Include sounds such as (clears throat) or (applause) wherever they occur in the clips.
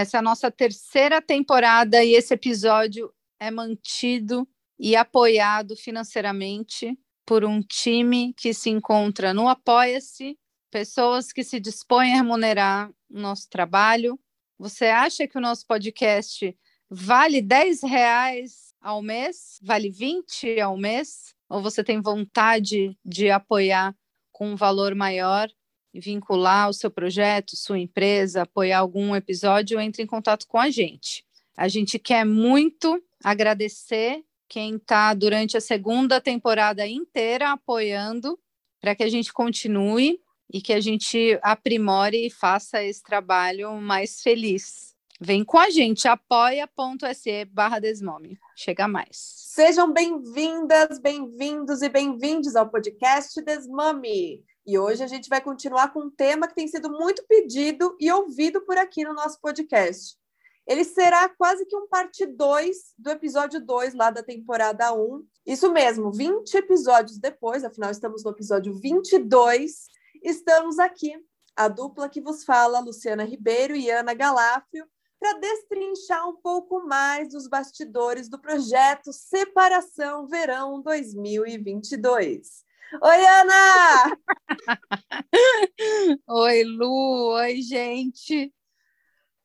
Essa é a nossa terceira temporada e esse episódio é mantido e apoiado financeiramente por um time que se encontra no Apoia-se, pessoas que se dispõem a remunerar o nosso trabalho. Você acha que o nosso podcast vale 10 reais ao mês? Vale 20 ao mês? Ou você tem vontade de apoiar com um valor maior vincular o seu projeto, sua empresa, apoiar algum episódio? Entre em contato com a gente. A gente quer muito agradecer quem está durante a segunda temporada inteira apoiando para que a gente continue e que a gente aprimore e faça esse trabalho mais feliz. Vem com a gente, apoia.se barra Desmome. Chega mais. Sejam bem-vindas, bem-vindos e bem-vindos ao podcast Desmame. E hoje a gente vai continuar com um tema que tem sido muito pedido e ouvido por aqui no nosso podcast. Ele será quase que um parte 2 do episódio 2 lá da temporada 1. Um. Isso mesmo, 20 episódios depois, afinal estamos no episódio 22 Estamos aqui, a dupla que vos fala, Luciana Ribeiro e Ana Galafrio, para destrinchar um pouco mais dos bastidores do projeto Separação Verão 2022. Oi, Ana! (laughs) oi, Lu! Oi, gente!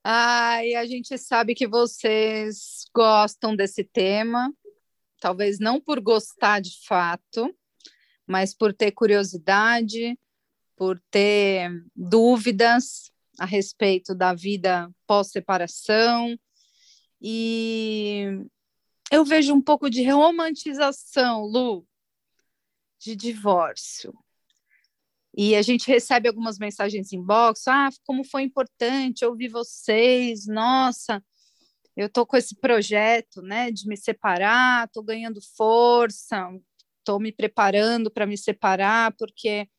Ai, a gente sabe que vocês gostam desse tema, talvez não por gostar de fato, mas por ter curiosidade, por ter dúvidas a respeito da vida pós-separação. E eu vejo um pouco de romantização, Lu, de divórcio. E a gente recebe algumas mensagens em box, ah, como foi importante ouvir vocês, nossa, eu tô com esse projeto, né, de me separar, tô ganhando força, tô me preparando para me separar, porque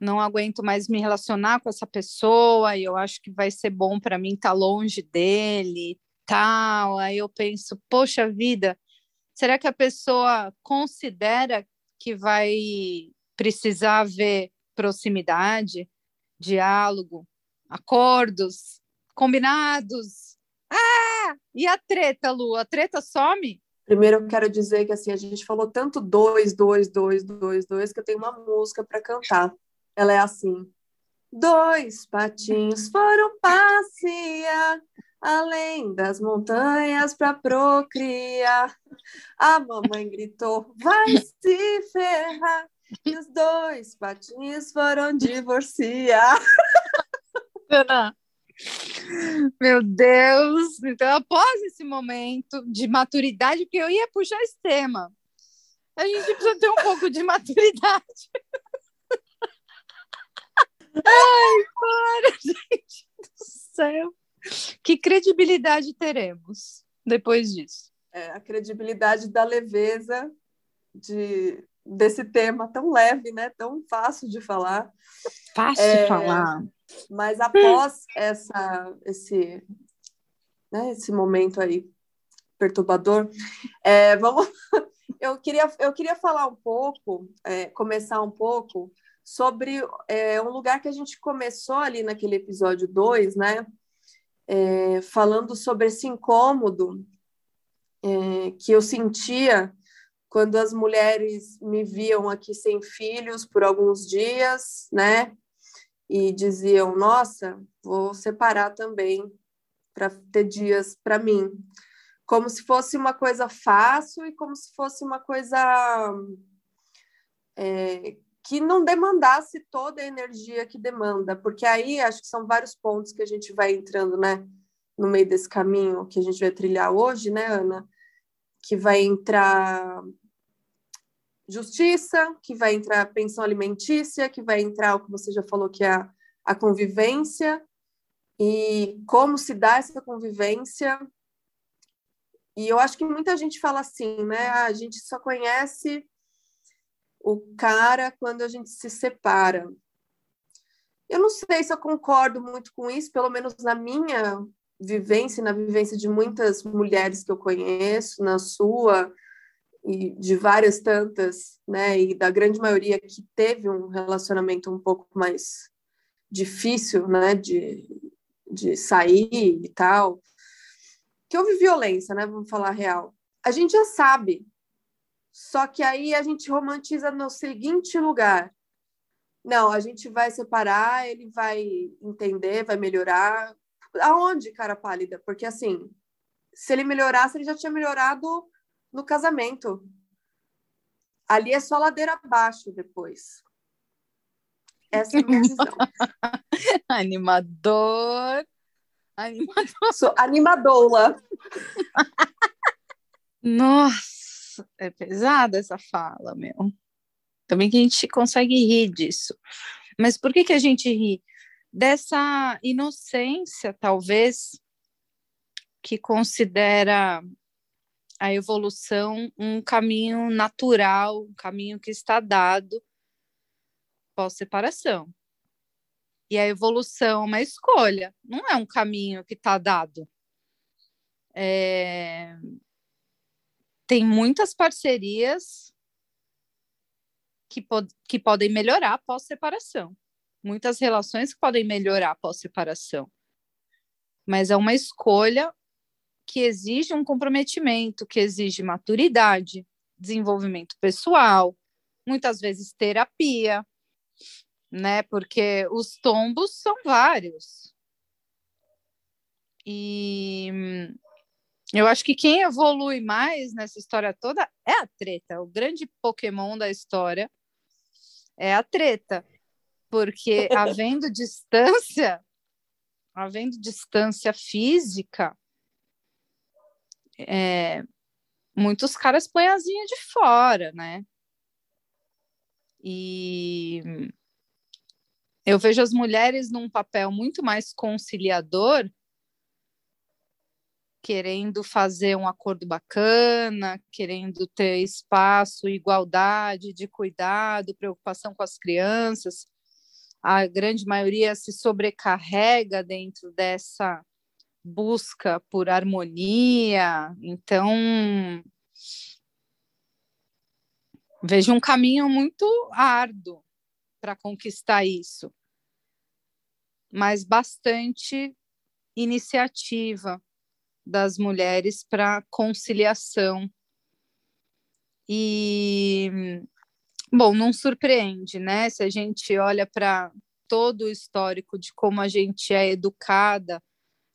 não aguento mais me relacionar com essa pessoa e eu acho que vai ser bom para mim estar tá longe dele, tal. Aí eu penso, poxa vida, será que a pessoa considera que vai precisar ver proximidade, diálogo, acordos, combinados? Ah! E a treta, Lu? A treta some? Primeiro, eu quero dizer que assim a gente falou tanto dois, dois, dois, dois, dois, que eu tenho uma música para cantar. Ela é assim: Dois patinhos foram passear além das montanhas para procriar. A mamãe gritou: Vai se ferrar! E os dois patinhos foram divorciar. Meu Deus! Então, após esse momento de maturidade, porque eu ia puxar esse tema, a gente precisa ter um pouco de maturidade. (laughs) Ai, para, (laughs) gente do céu. Que credibilidade teremos depois disso? É, a credibilidade da leveza de, desse tema tão leve, né? Tão fácil de falar. Fácil é, de falar. Mas após essa, esse, né, esse momento aí perturbador, é, vamos. (laughs) Eu queria, eu queria falar um pouco, é, começar um pouco sobre é, um lugar que a gente começou ali naquele episódio 2, né? É, falando sobre esse incômodo é, que eu sentia quando as mulheres me viam aqui sem filhos por alguns dias, né? E diziam: Nossa, vou separar também para ter dias para mim. Como se fosse uma coisa fácil e como se fosse uma coisa é, que não demandasse toda a energia que demanda, porque aí acho que são vários pontos que a gente vai entrando, né, no meio desse caminho que a gente vai trilhar hoje, né, Ana, que vai entrar justiça, que vai entrar pensão alimentícia, que vai entrar o que você já falou que é a, a convivência. E como se dá essa convivência? E eu acho que muita gente fala assim, né? Ah, a gente só conhece o cara quando a gente se separa. Eu não sei se eu concordo muito com isso, pelo menos na minha vivência, na vivência de muitas mulheres que eu conheço, na sua e de várias tantas, né, e da grande maioria que teve um relacionamento um pouco mais difícil, né, de, de sair e tal, que houve violência, né, vamos falar real. A gente já sabe, só que aí a gente romantiza no seguinte lugar. Não, a gente vai separar, ele vai entender, vai melhorar. Aonde, cara pálida? Porque assim, se ele melhorasse, ele já tinha melhorado no casamento. Ali é só ladeira abaixo depois. Essa é a minha visão. (laughs) Animador. Animador. Sou animadoula. Nossa é pesada essa fala, meu. Também que a gente consegue rir disso. Mas por que, que a gente ri? Dessa inocência, talvez, que considera a evolução um caminho natural, um caminho que está dado pós-separação. E a evolução é uma escolha, não é um caminho que está dado. É, tem muitas parcerias que, pod que podem melhorar após separação. Muitas relações que podem melhorar após separação. Mas é uma escolha que exige um comprometimento, que exige maturidade, desenvolvimento pessoal, muitas vezes terapia, né? Porque os tombos são vários. E eu acho que quem evolui mais nessa história toda é a treta. O grande Pokémon da história é a treta. Porque (laughs) havendo distância, havendo distância física, é, muitos caras põem asinha de fora, né? E eu vejo as mulheres num papel muito mais conciliador querendo fazer um acordo bacana, querendo ter espaço, igualdade de cuidado, preocupação com as crianças. A grande maioria se sobrecarrega dentro dessa busca por harmonia. Então, vejo um caminho muito árduo para conquistar isso, mas bastante iniciativa das mulheres para conciliação. E, bom, não surpreende, né? Se a gente olha para todo o histórico de como a gente é educada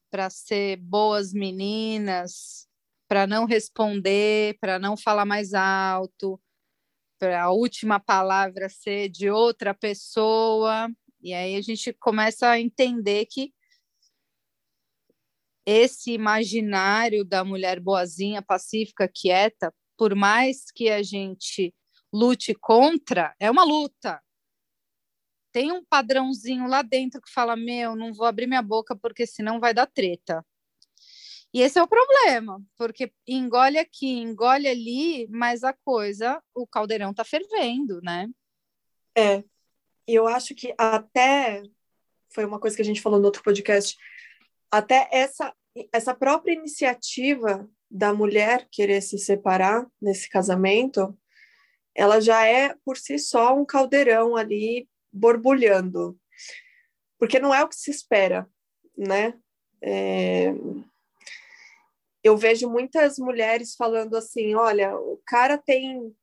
para ser boas meninas, para não responder, para não falar mais alto, para a última palavra ser de outra pessoa. E aí a gente começa a entender que esse imaginário da mulher boazinha, pacífica, quieta, por mais que a gente lute contra, é uma luta. Tem um padrãozinho lá dentro que fala: Meu, não vou abrir minha boca porque senão vai dar treta. E esse é o problema, porque engole aqui, engole ali, mas a coisa, o caldeirão tá fervendo, né? É. E eu acho que até foi uma coisa que a gente falou no outro podcast até essa, essa própria iniciativa da mulher querer se separar nesse casamento, ela já é por si só um caldeirão ali borbulhando, porque não é o que se espera, né? É... Eu vejo muitas mulheres falando assim: olha, o cara tem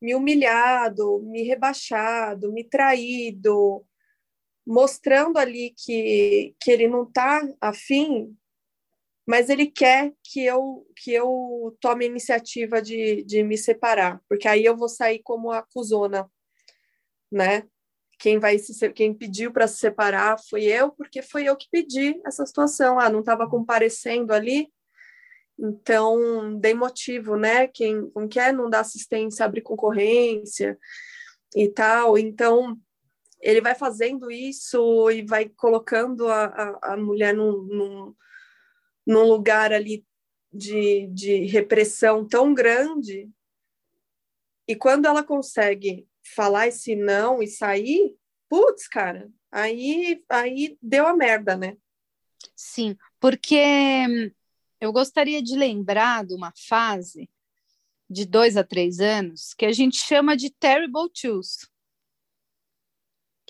me humilhado, me rebaixado, me traído, mostrando ali que, que ele não está afim, mas ele quer que eu que eu tome a iniciativa de, de me separar, porque aí eu vou sair como acusona, né? Quem vai se quem pediu para se separar foi eu, porque foi eu que pedi essa situação. Ah, não estava comparecendo ali, então dei motivo, né? Quem não quer não dá assistência, abre concorrência e tal. Então ele vai fazendo isso e vai colocando a, a, a mulher num, num, num, lugar ali de, de repressão tão grande, e quando ela consegue falar esse não e sair, putz, cara, aí, aí deu a merda, né? Sim, porque eu gostaria de lembrar de uma fase de dois a três anos que a gente chama de terrible twos.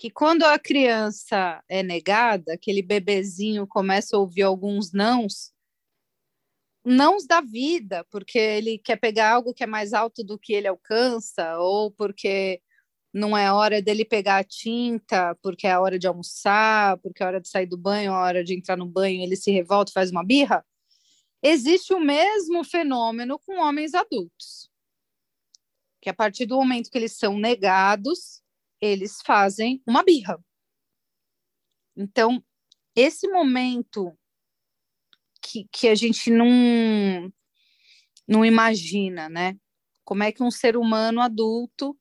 Que quando a criança é negada, aquele bebezinho começa a ouvir alguns nãos, nãos da vida, porque ele quer pegar algo que é mais alto do que ele alcança, ou porque não é hora dele pegar a tinta, porque é a hora de almoçar, porque é a hora de sair do banho, é a hora de entrar no banho, ele se revolta, faz uma birra. Existe o mesmo fenômeno com homens adultos. Que a partir do momento que eles são negados, eles fazem uma birra. Então, esse momento que, que a gente não, não imagina, né? Como é que um ser humano adulto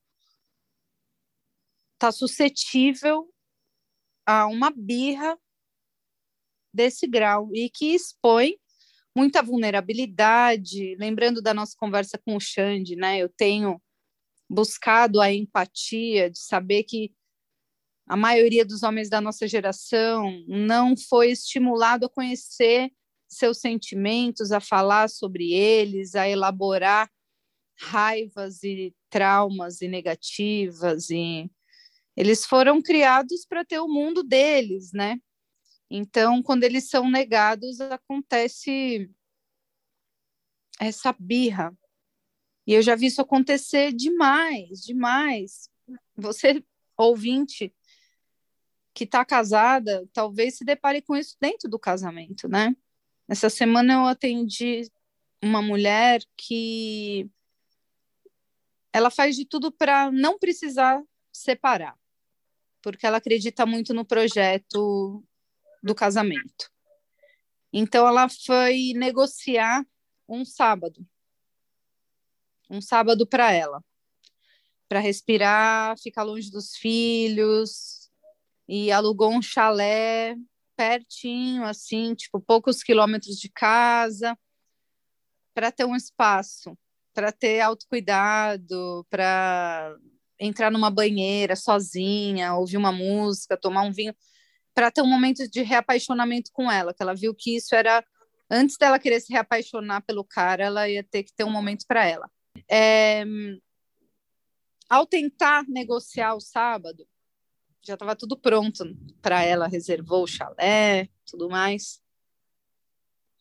está suscetível a uma birra desse grau e que expõe muita vulnerabilidade. Lembrando da nossa conversa com o Xande, né? Eu tenho buscado a empatia de saber que a maioria dos homens da nossa geração não foi estimulado a conhecer seus sentimentos, a falar sobre eles, a elaborar raivas e traumas e negativas e eles foram criados para ter o mundo deles, né? Então, quando eles são negados, acontece essa birra. E eu já vi isso acontecer demais, demais. Você, ouvinte, que está casada, talvez se depare com isso dentro do casamento, né? Essa semana eu atendi uma mulher que ela faz de tudo para não precisar separar, porque ela acredita muito no projeto do casamento. Então ela foi negociar um sábado. Um sábado para ela. Para respirar, ficar longe dos filhos e alugou um chalé pertinho, assim, tipo, poucos quilômetros de casa, para ter um espaço, para ter autocuidado, para entrar numa banheira sozinha, ouvir uma música, tomar um vinho, para ter um momento de reapaixonamento com ela, que ela viu que isso era antes dela querer se reapaixonar pelo cara, ela ia ter que ter um momento para ela. É... Ao tentar negociar o sábado, já estava tudo pronto para ela, reservou o chalé, tudo mais.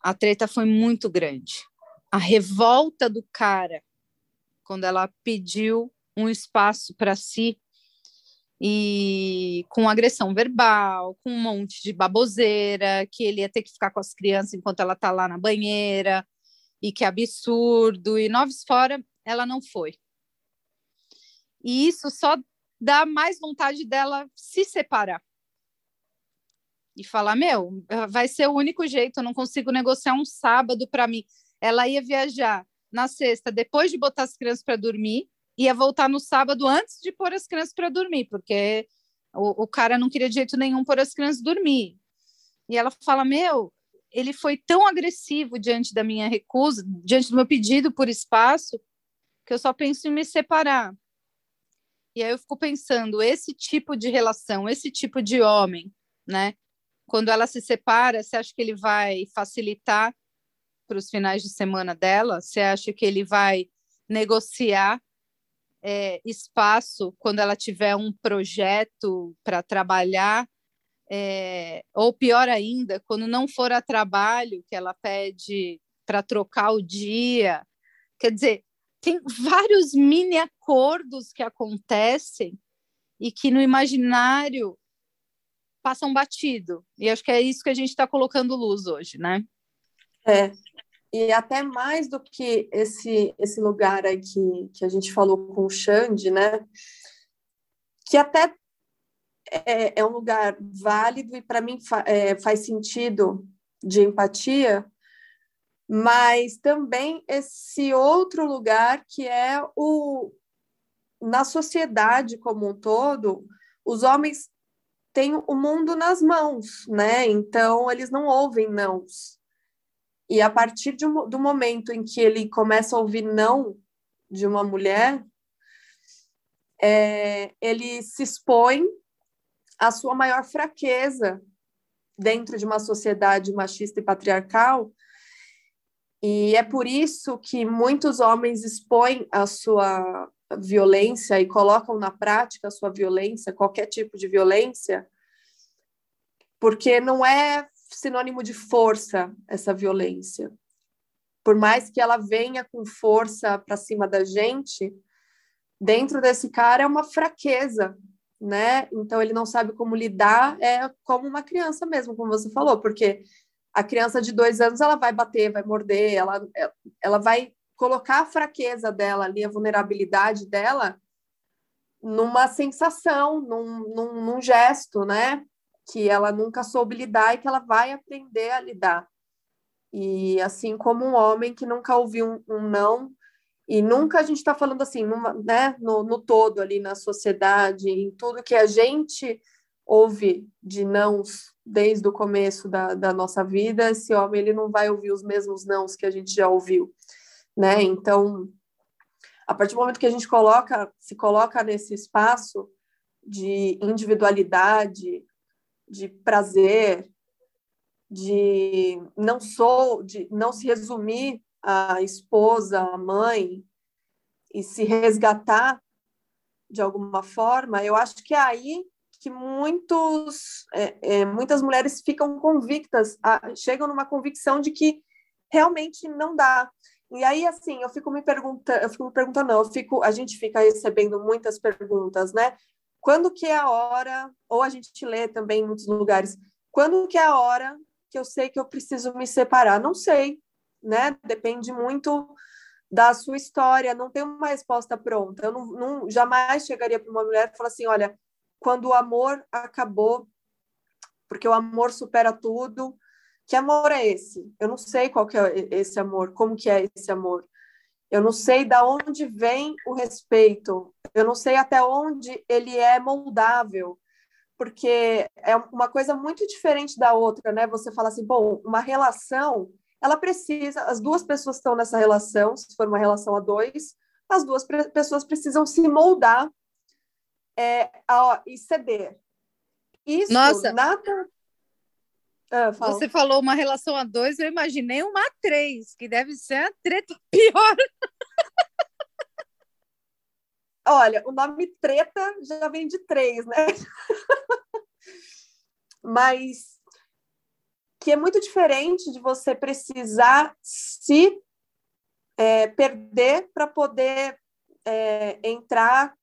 A treta foi muito grande. A revolta do cara quando ela pediu um espaço para si e com agressão verbal, com um monte de baboseira, que ele ia ter que ficar com as crianças enquanto ela tá lá na banheira, e que absurdo, e noves fora, ela não foi. E isso só dá mais vontade dela se separar. E falar: Meu, vai ser o único jeito, eu não consigo negociar um sábado para mim. Ela ia viajar na sexta, depois de botar as crianças para dormir, ia voltar no sábado antes de pôr as crianças para dormir, porque o, o, cara não queria de jeito nenhum pôr as crianças dormir. E ela fala: Meu, ele foi tão agressivo diante da minha recusa, diante do meu pedido por espaço, que eu só penso em me separar. E aí eu fico pensando, esse tipo de relação, esse tipo de homem, né? Quando ela se separa, você acha que ele vai facilitar para os finais de semana dela? Você acha que ele vai negociar é, espaço quando ela tiver um projeto para trabalhar? É, ou pior ainda, quando não for a trabalho que ela pede para trocar o dia. Quer dizer, tem vários mini acordos que acontecem e que no imaginário passam batido. E acho que é isso que a gente está colocando luz hoje, né? É. E até mais do que esse, esse lugar aí que, que a gente falou com o Xande, né? Que até é, é um lugar válido e para mim fa, é, faz sentido de empatia, mas também esse outro lugar que é o na sociedade como um todo, os homens têm o mundo nas mãos, né? Então eles não ouvem nãos. E a partir de, do momento em que ele começa a ouvir não de uma mulher, é, ele se expõe à sua maior fraqueza dentro de uma sociedade machista e patriarcal. E é por isso que muitos homens expõem a sua violência e colocam na prática a sua violência, qualquer tipo de violência, porque não é sinônimo de força essa violência. Por mais que ela venha com força para cima da gente, dentro desse cara é uma fraqueza, né? Então ele não sabe como lidar, é como uma criança mesmo, como você falou, porque a criança de dois anos ela vai bater, vai morder, ela, ela vai colocar a fraqueza dela ali, a vulnerabilidade dela numa sensação, num, num, num gesto, né? Que ela nunca soube lidar e que ela vai aprender a lidar. E assim como um homem que nunca ouviu um, um não, e nunca a gente está falando assim, numa, né, no, no todo ali na sociedade, em tudo que a gente ouve de nãos desde o começo da, da nossa vida, esse homem ele não vai ouvir os mesmos nãos que a gente já ouviu, né? Então, a partir do momento que a gente coloca, se coloca nesse espaço de individualidade, de prazer, de não sou, de não se resumir a esposa, a mãe e se resgatar de alguma forma, eu acho que é aí que muitos, é, é, muitas mulheres ficam convictas, a, chegam numa convicção de que realmente não dá. E aí, assim, eu fico me perguntando, eu fico me perguntando, não, eu fico, a gente fica recebendo muitas perguntas, né? Quando que é a hora, ou a gente lê também em muitos lugares, quando que é a hora que eu sei que eu preciso me separar? Não sei, né? Depende muito da sua história, não tem uma resposta pronta. Eu não, não jamais chegaria para uma mulher e falar assim, olha, quando o amor acabou, porque o amor supera tudo, que amor é esse? Eu não sei qual que é esse amor, como que é esse amor. Eu não sei da onde vem o respeito. Eu não sei até onde ele é moldável, porque é uma coisa muito diferente da outra, né? Você fala assim, bom, uma relação ela precisa, as duas pessoas estão nessa relação, se for uma relação a dois, as duas pessoas precisam se moldar é, a, e ceder. Isso Nossa. nada. Ah, Você falou uma relação a dois, eu imaginei uma a três, que deve ser a treta (laughs) pior. Olha, o nome treta já vem de três, né? (laughs) Mas que é muito diferente de você precisar se é, perder para poder é, entrar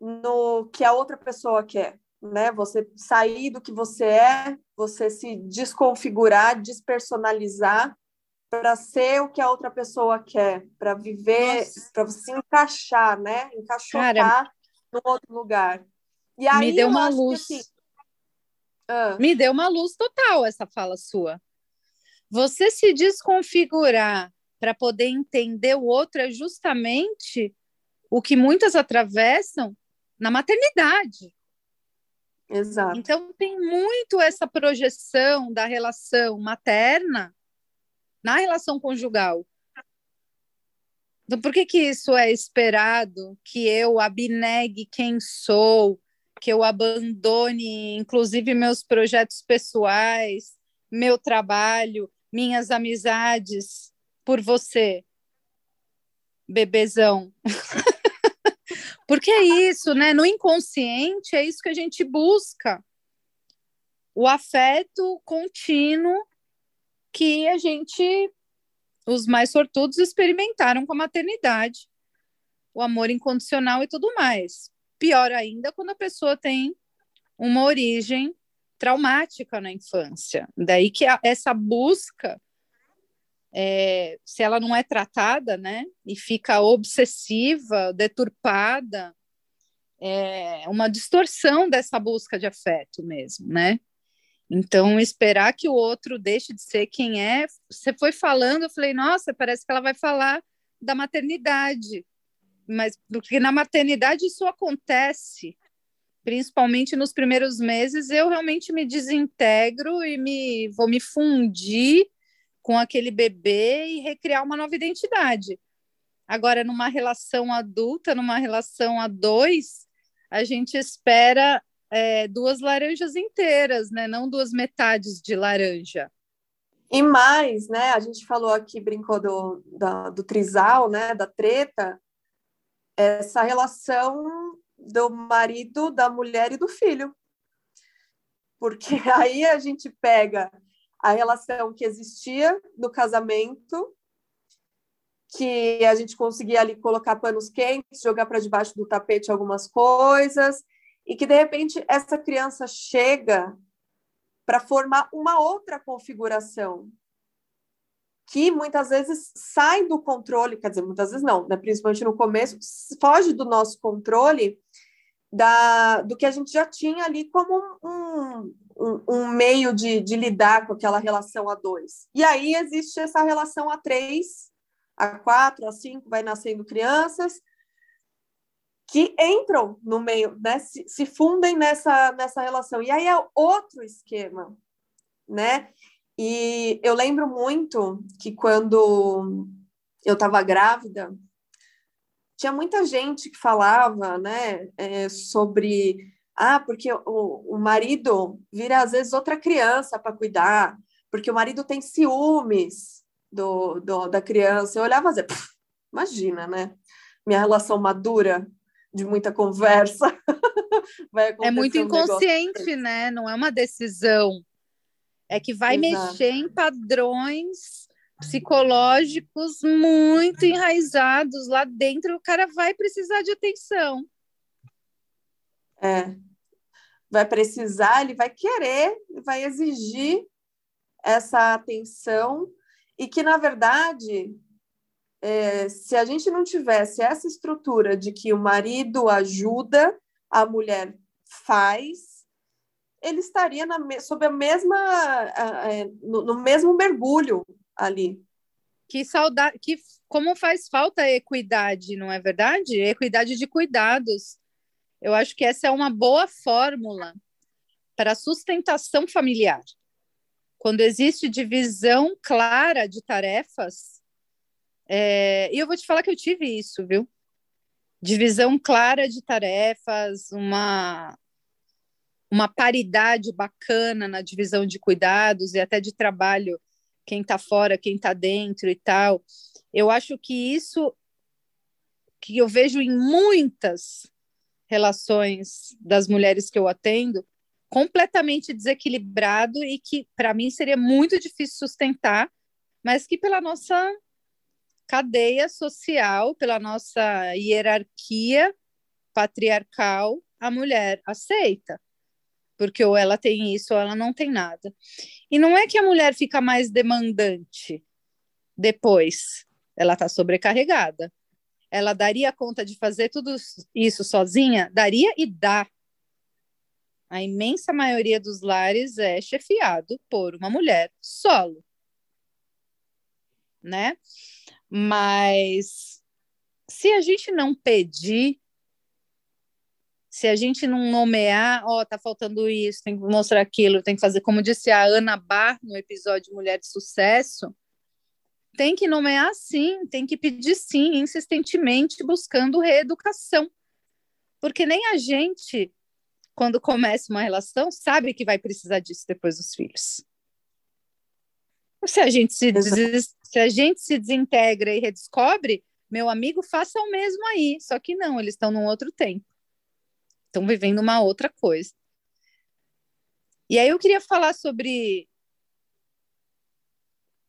no que a outra pessoa quer, né? Você sair do que você é, você se desconfigurar, despersonalizar para ser o que a outra pessoa quer, para viver, para se encaixar, né? Encaixotar no outro lugar. E aí me deu uma luz. Que, assim, ah. Me deu uma luz total essa fala sua. Você se desconfigurar para poder entender o outro é justamente o que muitas atravessam na maternidade. Exato. Então tem muito essa projeção da relação materna na relação conjugal. Então, por que, que isso é esperado? Que eu abnegue quem sou, que eu abandone, inclusive, meus projetos pessoais, meu trabalho, minhas amizades por você, bebezão. (laughs) Porque é isso, né? No inconsciente, é isso que a gente busca. O afeto contínuo que a gente, os mais sortudos, experimentaram com a maternidade. O amor incondicional e tudo mais. Pior ainda quando a pessoa tem uma origem traumática na infância. Daí que a, essa busca, é, se ela não é tratada, né, e fica obsessiva, deturpada, é uma distorção dessa busca de afeto mesmo, né? Então, esperar que o outro deixe de ser quem é. Você foi falando, eu falei, nossa, parece que ela vai falar da maternidade mas porque na maternidade isso acontece, principalmente nos primeiros meses, eu realmente me desintegro e me vou me fundir com aquele bebê e recriar uma nova identidade. Agora, numa relação adulta, numa relação a dois, a gente espera é, duas laranjas inteiras, né? Não duas metades de laranja. E mais, né? A gente falou aqui, brincou do, da, do trisal, né? Da treta. Essa relação do marido, da mulher e do filho. Porque (laughs) aí a gente pega a relação que existia no casamento, que a gente conseguia ali colocar panos quentes, jogar para debaixo do tapete algumas coisas, e que de repente essa criança chega para formar uma outra configuração que muitas vezes sai do controle, quer dizer, muitas vezes não, né? principalmente no começo, foge do nosso controle da, do que a gente já tinha ali como um, um, um meio de, de, lidar com aquela relação a dois. E aí existe essa relação a três, a quatro, a cinco, vai nascendo crianças, que entram no meio, né, se, se, fundem nessa, nessa relação. E aí é outro esquema, né? E eu lembro muito que quando eu estava grávida, tinha muita gente que falava, né, é, sobre ah, porque o, o marido vira às vezes outra criança para cuidar, porque o marido tem ciúmes do, do da criança. Eu olhava e dizia, imagina, né? Minha relação madura de muita conversa. (laughs) é muito inconsciente, um né? Não é uma decisão. É que vai Exato. mexer em padrões psicológicos muito enraizados lá dentro. O cara vai precisar de atenção. É. Vai precisar, ele vai querer, vai exigir essa atenção e que, na verdade, é, se a gente não tivesse essa estrutura de que o marido ajuda, a mulher faz, ele estaria na, sob a mesma, é, no, no, mesmo mergulho ali. Que saudade, que como faz falta a equidade, não é verdade? Equidade de cuidados. Eu acho que essa é uma boa fórmula para a sustentação familiar. Quando existe divisão clara de tarefas, é, e eu vou te falar que eu tive isso, viu? Divisão clara de tarefas, uma, uma paridade bacana na divisão de cuidados e até de trabalho, quem está fora, quem está dentro e tal. Eu acho que isso que eu vejo em muitas relações das mulheres que eu atendo, completamente desequilibrado e que para mim seria muito difícil sustentar, mas que pela nossa cadeia social, pela nossa hierarquia patriarcal, a mulher aceita. Porque ou ela tem isso ou ela não tem nada. E não é que a mulher fica mais demandante depois, ela está sobrecarregada. Ela daria conta de fazer tudo isso sozinha? Daria e dá. A imensa maioria dos lares é chefiado por uma mulher solo. Né? Mas se a gente não pedir, se a gente não nomear, ó, oh, tá faltando isso, tem que mostrar aquilo, tem que fazer, como disse a Ana Bar no episódio Mulher de Sucesso, tem que nomear sim, tem que pedir sim, insistentemente, buscando reeducação. Porque nem a gente, quando começa uma relação, sabe que vai precisar disso depois dos filhos. Se a gente se, des... se a gente se desintegra e redescobre, meu amigo, faça o mesmo aí. Só que não, eles estão num outro tempo. Estão vivendo uma outra coisa. E aí eu queria falar sobre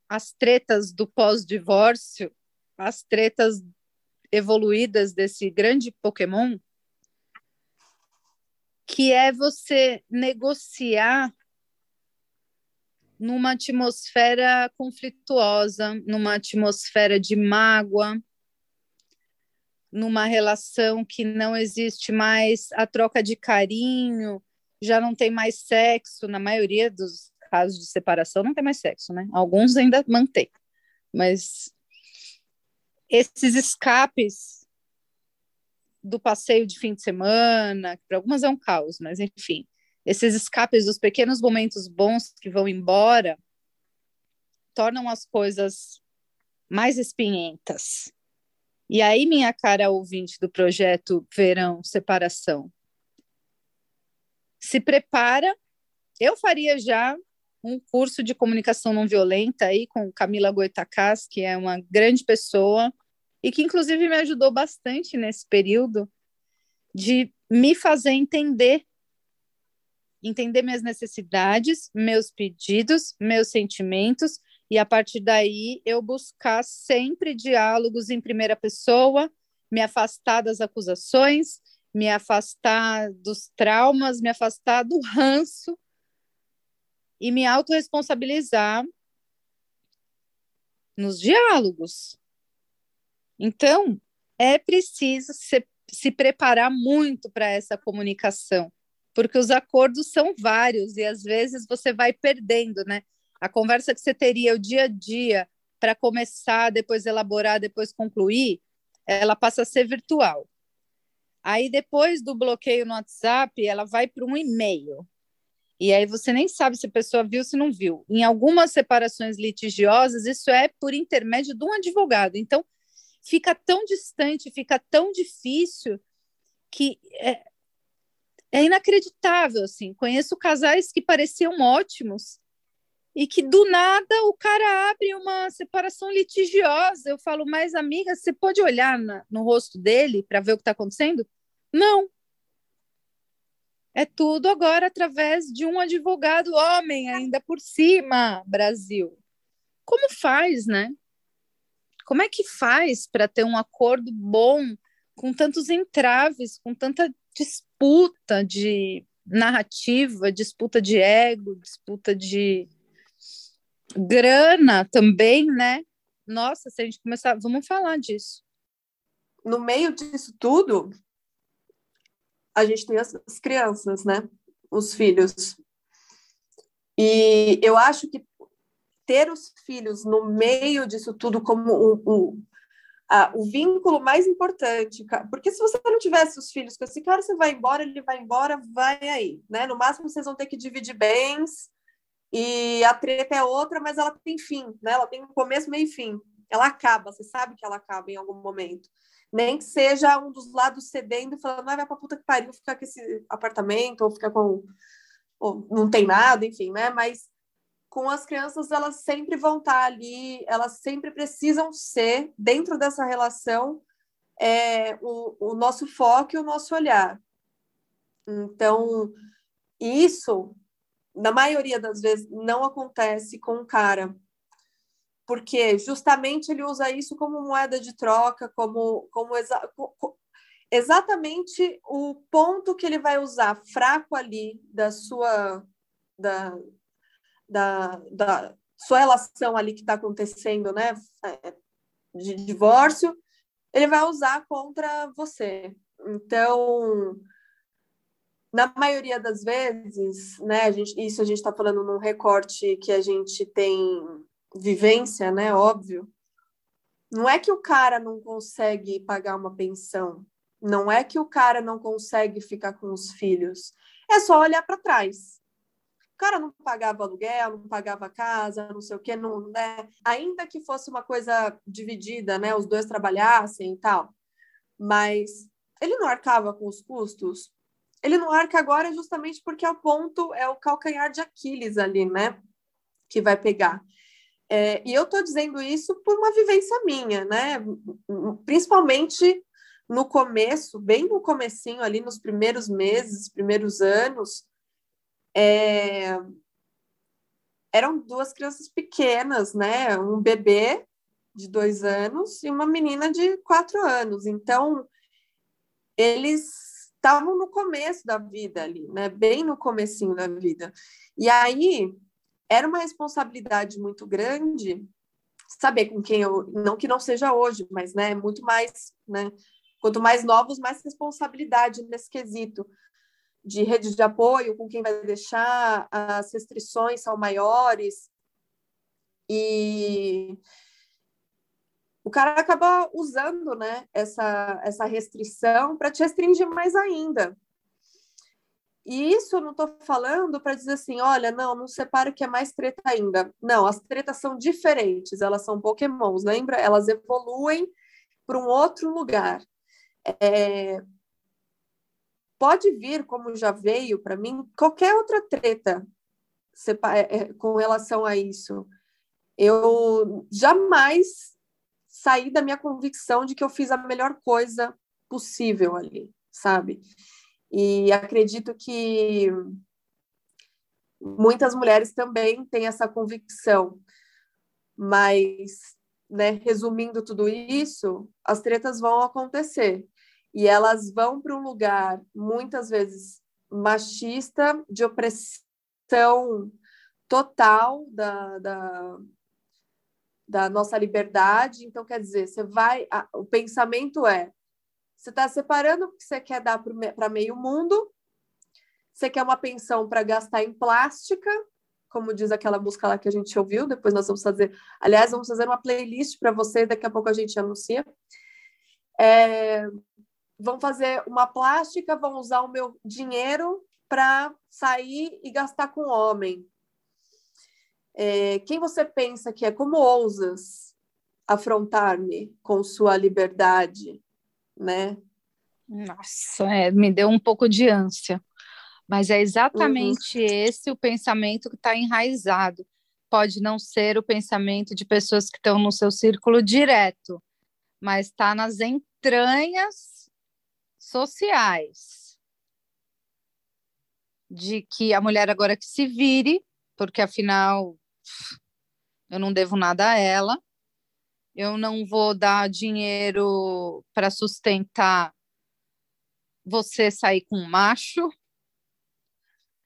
as tretas do pós-divórcio, as tretas evoluídas desse grande Pokémon, que é você negociar numa atmosfera conflituosa, numa atmosfera de mágoa, numa relação que não existe mais a troca de carinho, já não tem mais sexo, na maioria dos casos de separação não tem mais sexo, né? Alguns ainda mantêm, mas esses escapes do passeio de fim de semana, para algumas é um caos, mas enfim, esses escapes dos pequenos momentos bons que vão embora, tornam as coisas mais espinhentas. E aí, minha cara ouvinte do projeto Verão Separação, se prepara. Eu faria já um curso de comunicação não violenta aí com Camila Goitacás, que é uma grande pessoa e que inclusive me ajudou bastante nesse período de me fazer entender entender minhas necessidades, meus pedidos, meus sentimentos e a partir daí eu buscar sempre diálogos em primeira pessoa, me afastar das acusações, me afastar dos traumas, me afastar do ranço e me autorresponsabilizar nos diálogos. Então, é preciso se, se preparar muito para essa comunicação, porque os acordos são vários e às vezes você vai perdendo, né? A conversa que você teria o dia a dia para começar, depois elaborar, depois concluir, ela passa a ser virtual. Aí depois do bloqueio no WhatsApp, ela vai para um e-mail. E aí você nem sabe se a pessoa viu se não viu. Em algumas separações litigiosas, isso é por intermédio de um advogado. Então, fica tão distante, fica tão difícil que é, é inacreditável, assim. Conheço casais que pareciam ótimos e que do nada o cara abre uma separação litigiosa. Eu falo, mas amiga, você pode olhar na, no rosto dele para ver o que está acontecendo? Não. É tudo agora através de um advogado homem, ainda por cima, Brasil. Como faz, né? Como é que faz para ter um acordo bom com tantos entraves, com tanta disputa de narrativa, disputa de ego, disputa de grana também, né? Nossa, se a gente começar, vamos falar disso. No meio disso tudo, a gente tem as, as crianças, né? Os filhos. E eu acho que ter os filhos no meio disso tudo como a, o vínculo mais importante, porque se você não tivesse os filhos com esse cara, você vai embora, ele vai embora, vai aí, né? No máximo vocês vão ter que dividir bens e a treta é outra, mas ela tem fim, né? Ela tem um começo, meio e fim. Ela acaba, você sabe que ela acaba em algum momento. Nem que seja um dos lados cedendo e falando, ah, vai pra puta que pariu ficar com esse apartamento, ou ficar com. Ou não tem nada, enfim, né? Mas com as crianças, elas sempre vão estar ali, elas sempre precisam ser, dentro dessa relação, é, o, o nosso foco e o nosso olhar. Então, isso, na maioria das vezes, não acontece com o cara, porque justamente ele usa isso como moeda de troca, como, como exa exatamente o ponto que ele vai usar fraco ali da sua da, da, da sua relação ali que está acontecendo, né, é, de divórcio, ele vai usar contra você. Então, na maioria das vezes, né, a gente, isso a gente está falando num recorte que a gente tem vivência, né, óbvio. Não é que o cara não consegue pagar uma pensão, não é que o cara não consegue ficar com os filhos, é só olhar para trás cara não pagava aluguel, não pagava casa, não sei o que, não, né? ainda que fosse uma coisa dividida, né? Os dois trabalhassem e tal, mas ele não arcava com os custos. Ele não arca agora justamente porque é o ponto, é o calcanhar de Aquiles ali, né? Que vai pegar. É, e eu estou dizendo isso por uma vivência minha, né? Principalmente no começo, bem no comecinho ali, nos primeiros meses, primeiros anos, é... eram duas crianças pequenas, né? Um bebê de dois anos e uma menina de quatro anos. Então, eles estavam no começo da vida ali, né? Bem no comecinho da vida. E aí era uma responsabilidade muito grande saber com quem eu, não que não seja hoje, mas né, muito mais, né? Quanto mais novos, mais responsabilidade nesse quesito de rede de apoio, com quem vai deixar, as restrições são maiores. E o cara acaba usando né, essa, essa restrição para te restringir mais ainda. E isso eu não estou falando para dizer assim, olha, não, não separa que é mais treta ainda. Não, as tretas são diferentes, elas são pokémons, lembra? Elas evoluem para um outro lugar. É... Pode vir, como já veio para mim, qualquer outra treta é, com relação a isso. Eu jamais saí da minha convicção de que eu fiz a melhor coisa possível ali, sabe? E acredito que muitas mulheres também têm essa convicção. Mas, né, resumindo tudo isso, as tretas vão acontecer. E elas vão para um lugar, muitas vezes, machista, de opressão total da, da, da nossa liberdade. Então, quer dizer, você vai. A, o pensamento é: você está separando o que você quer dar para meio mundo, você quer uma pensão para gastar em plástica, como diz aquela música lá que a gente ouviu. Depois nós vamos fazer. Aliás, vamos fazer uma playlist para você, daqui a pouco a gente anuncia. É, vão fazer uma plástica, vão usar o meu dinheiro para sair e gastar com homem. É, quem você pensa que é? Como ousas afrontar-me com sua liberdade? né? Nossa, é, me deu um pouco de ânsia. Mas é exatamente uhum. esse o pensamento que está enraizado. Pode não ser o pensamento de pessoas que estão no seu círculo direto, mas está nas entranhas sociais. De que a mulher agora que se vire, porque afinal eu não devo nada a ela, eu não vou dar dinheiro para sustentar você sair com um macho,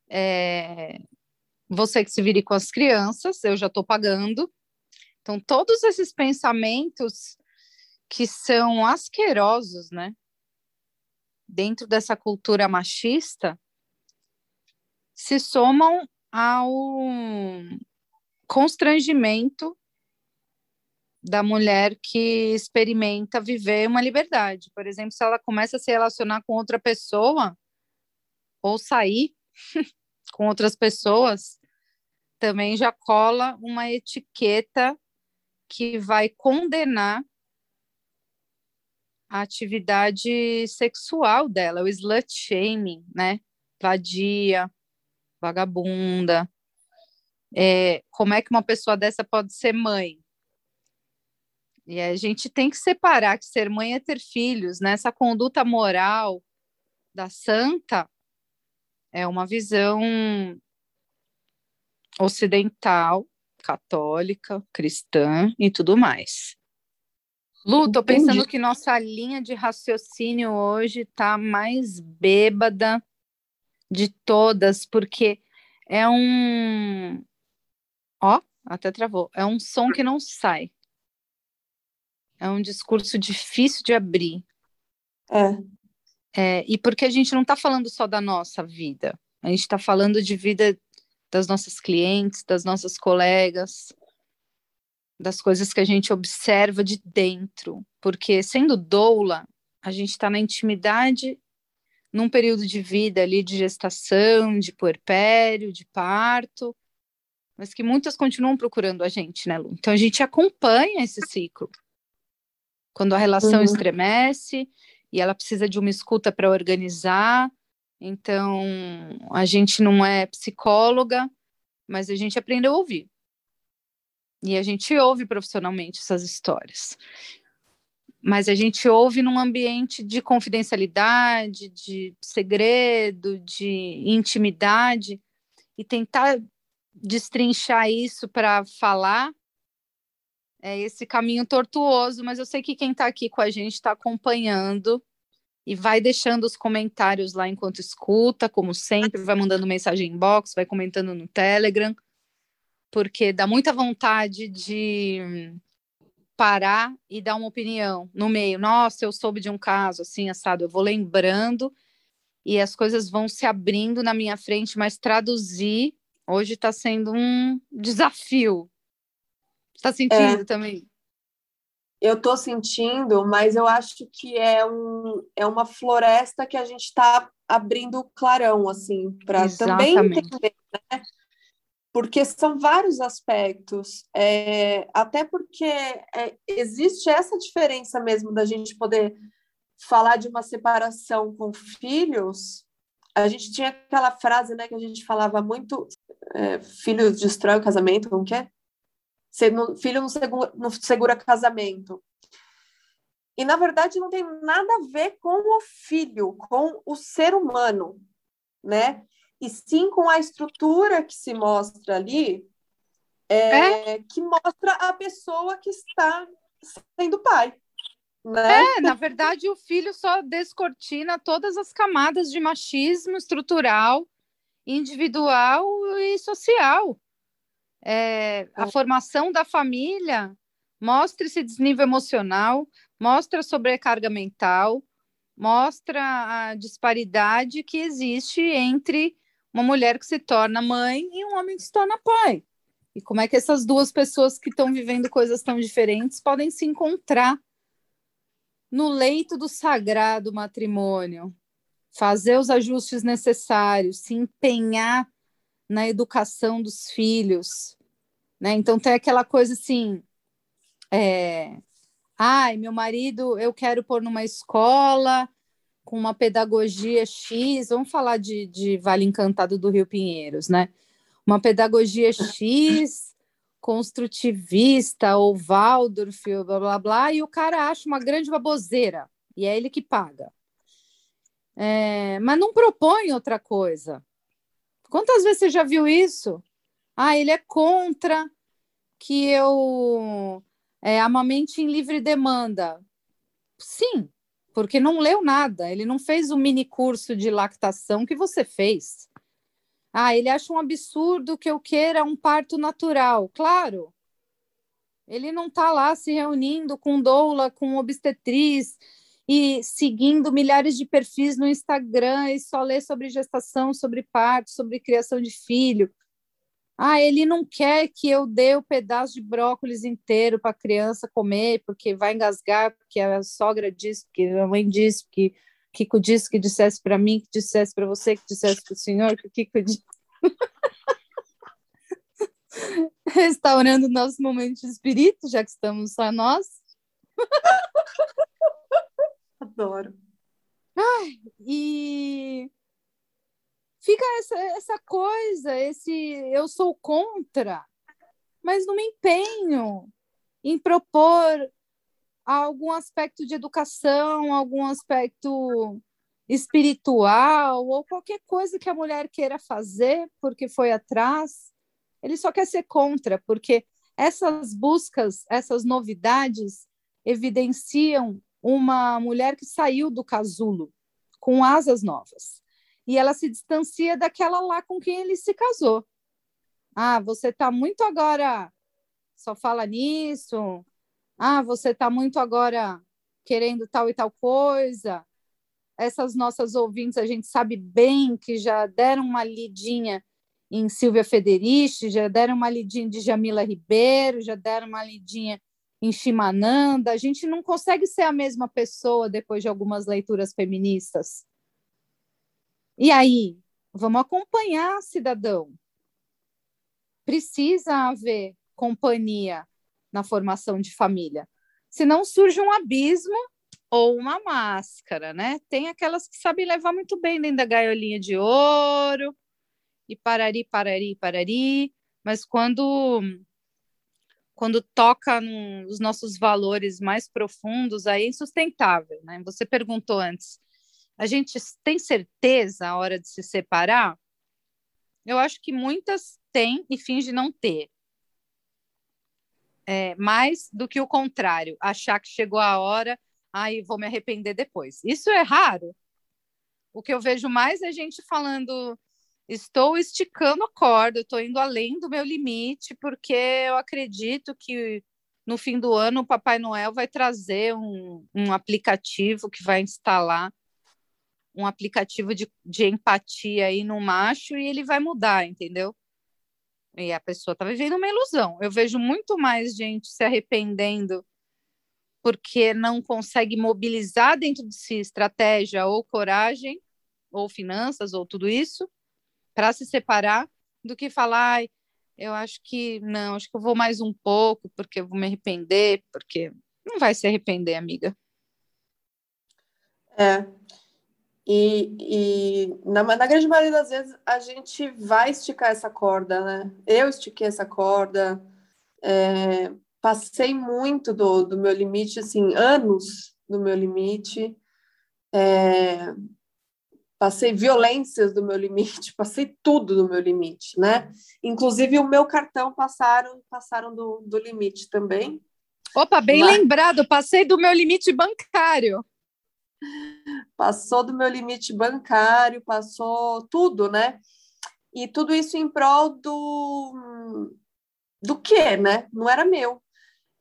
é, você que se vire com as crianças, eu já estou pagando. Então, todos esses pensamentos que são asquerosos, né? Dentro dessa cultura machista, se somam ao constrangimento da mulher que experimenta viver uma liberdade. Por exemplo, se ela começa a se relacionar com outra pessoa ou sair (laughs) com outras pessoas, também já cola uma etiqueta que vai condenar a atividade sexual dela, o slut shaming, né? Vadia, vagabunda. É, como é que uma pessoa dessa pode ser mãe? E a gente tem que separar que ser mãe é ter filhos, né? Essa conduta moral da santa é uma visão ocidental, católica, cristã e tudo mais. Lu, tô Entendi. pensando que nossa linha de raciocínio hoje tá mais bêbada de todas, porque é um. Ó, até travou. É um som que não sai. É um discurso difícil de abrir. É. é e porque a gente não está falando só da nossa vida, a gente está falando de vida das nossas clientes, das nossas colegas, das coisas que a gente observa de dentro. Porque sendo doula, a gente está na intimidade num período de vida ali de gestação, de puerpério, de parto, mas que muitas continuam procurando a gente, né, Lu? Então a gente acompanha esse ciclo quando a relação uhum. estremece e ela precisa de uma escuta para organizar. Então, a gente não é psicóloga, mas a gente aprendeu a ouvir. E a gente ouve profissionalmente essas histórias. Mas a gente ouve num ambiente de confidencialidade, de segredo, de intimidade, e tentar destrinchar isso para falar é esse caminho tortuoso, mas eu sei que quem está aqui com a gente está acompanhando e vai deixando os comentários lá enquanto escuta, como sempre, vai mandando mensagem inbox, vai comentando no Telegram, porque dá muita vontade de parar e dar uma opinião no meio. Nossa, eu soube de um caso assim, assado, eu vou lembrando e as coisas vão se abrindo na minha frente, mas traduzir hoje está sendo um desafio, Está sentindo é. também? eu estou sentindo, mas eu acho que é, um, é uma floresta que a gente está abrindo clarão, assim, para também entender, né? Porque são vários aspectos, é, até porque é, existe essa diferença mesmo da gente poder falar de uma separação com filhos. A gente tinha aquela frase, né, que a gente falava muito, é, filho destrói o casamento, como que é? filho não segura, não segura casamento. E, na verdade, não tem nada a ver com o filho, com o ser humano, né? E sim com a estrutura que se mostra ali, é, é? que mostra a pessoa que está sendo pai. Né? É, na verdade, o filho só descortina todas as camadas de machismo estrutural, individual e social é, a é. formação da família mostra esse desnível emocional, mostra a sobrecarga mental, mostra a disparidade que existe entre uma mulher que se torna mãe e um homem que se torna pai. E como é que essas duas pessoas que estão vivendo coisas tão diferentes podem se encontrar no leito do sagrado matrimônio, fazer os ajustes necessários, se empenhar na educação dos filhos, né? Então tem aquela coisa assim, é, ai, meu marido, eu quero pôr numa escola com uma pedagogia X, vamos falar de, de Vale Encantado do Rio Pinheiros, né? Uma pedagogia X, construtivista, ou Waldorf, blá, blá, blá, e o cara acha uma grande baboseira, e é ele que paga. É, mas não propõe outra coisa. Quantas vezes você já viu isso? Ah, ele é contra que eu é, amamente em livre demanda. Sim, porque não leu nada, ele não fez o mini curso de lactação que você fez. Ah, ele acha um absurdo que eu queira um parto natural. Claro, ele não está lá se reunindo com doula, com obstetriz e seguindo milhares de perfis no Instagram e só lê sobre gestação, sobre parto, sobre criação de filho. Ah, ele não quer que eu dê o pedaço de brócolis inteiro para a criança comer, porque vai engasgar, porque a sogra disse, porque a mãe disse, porque Kiko disse que dissesse para mim, que dissesse para você, que dissesse para o senhor, que o Kiko disse. (laughs) Restaurando nosso momento de espírito, já que estamos só nós. Adoro. Ai, e fica essa, essa coisa, esse eu sou contra, mas não me empenho em propor algum aspecto de educação, algum aspecto espiritual ou qualquer coisa que a mulher queira fazer porque foi atrás. Ele só quer ser contra, porque essas buscas, essas novidades evidenciam uma mulher que saiu do casulo com asas novas e ela se distancia daquela lá com quem ele se casou. Ah, você está muito agora só fala nisso. Ah, você está muito agora querendo tal e tal coisa. Essas nossas ouvintes, a gente sabe bem que já deram uma lidinha em Silvia Federici, já deram uma lidinha de Jamila Ribeiro, já deram uma lidinha em Chimananda. A gente não consegue ser a mesma pessoa depois de algumas leituras feministas. E aí, vamos acompanhar, cidadão. Precisa haver companhia na formação de família. Senão surge um abismo ou uma máscara, né? Tem aquelas que sabem levar muito bem dentro da gaiolinha de ouro e parari, parari, parari, mas quando quando toca nos nossos valores mais profundos, aí é insustentável, né? Você perguntou antes, a gente tem certeza a hora de se separar? Eu acho que muitas têm e fingem não ter. É, mais do que o contrário, achar que chegou a hora, aí vou me arrepender depois. Isso é raro. O que eu vejo mais é gente falando, estou esticando a corda, estou indo além do meu limite, porque eu acredito que no fim do ano o Papai Noel vai trazer um, um aplicativo que vai instalar um aplicativo de, de empatia aí no macho e ele vai mudar, entendeu? E a pessoa está vivendo uma ilusão. Eu vejo muito mais gente se arrependendo porque não consegue mobilizar dentro de si estratégia ou coragem, ou finanças, ou tudo isso, para se separar, do que falar, eu acho que não, acho que eu vou mais um pouco, porque eu vou me arrepender, porque não vai se arrepender, amiga. É. E, e na, na grande maioria das vezes a gente vai esticar essa corda, né? Eu estiquei essa corda, é, passei muito do, do meu limite, assim, anos do meu limite, é, passei violências do meu limite, (laughs) passei tudo do meu limite, né? Inclusive o meu cartão passaram passaram do, do limite também. Opa, bem Mas... lembrado, passei do meu limite bancário. Passou do meu limite bancário, passou tudo, né? E tudo isso em prol do do quê, né? Não era meu.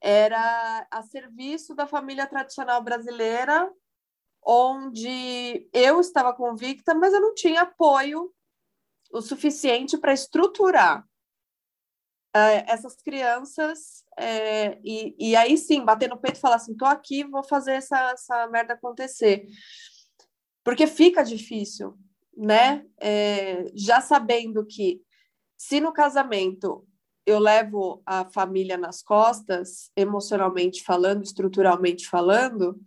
Era a serviço da família tradicional brasileira, onde eu estava convicta, mas eu não tinha apoio o suficiente para estruturar uh, essas crianças é, e, e aí sim, bater no peito e falar assim, tô aqui, vou fazer essa, essa merda acontecer. Porque fica difícil, né? É, já sabendo que se no casamento eu levo a família nas costas, emocionalmente falando, estruturalmente falando,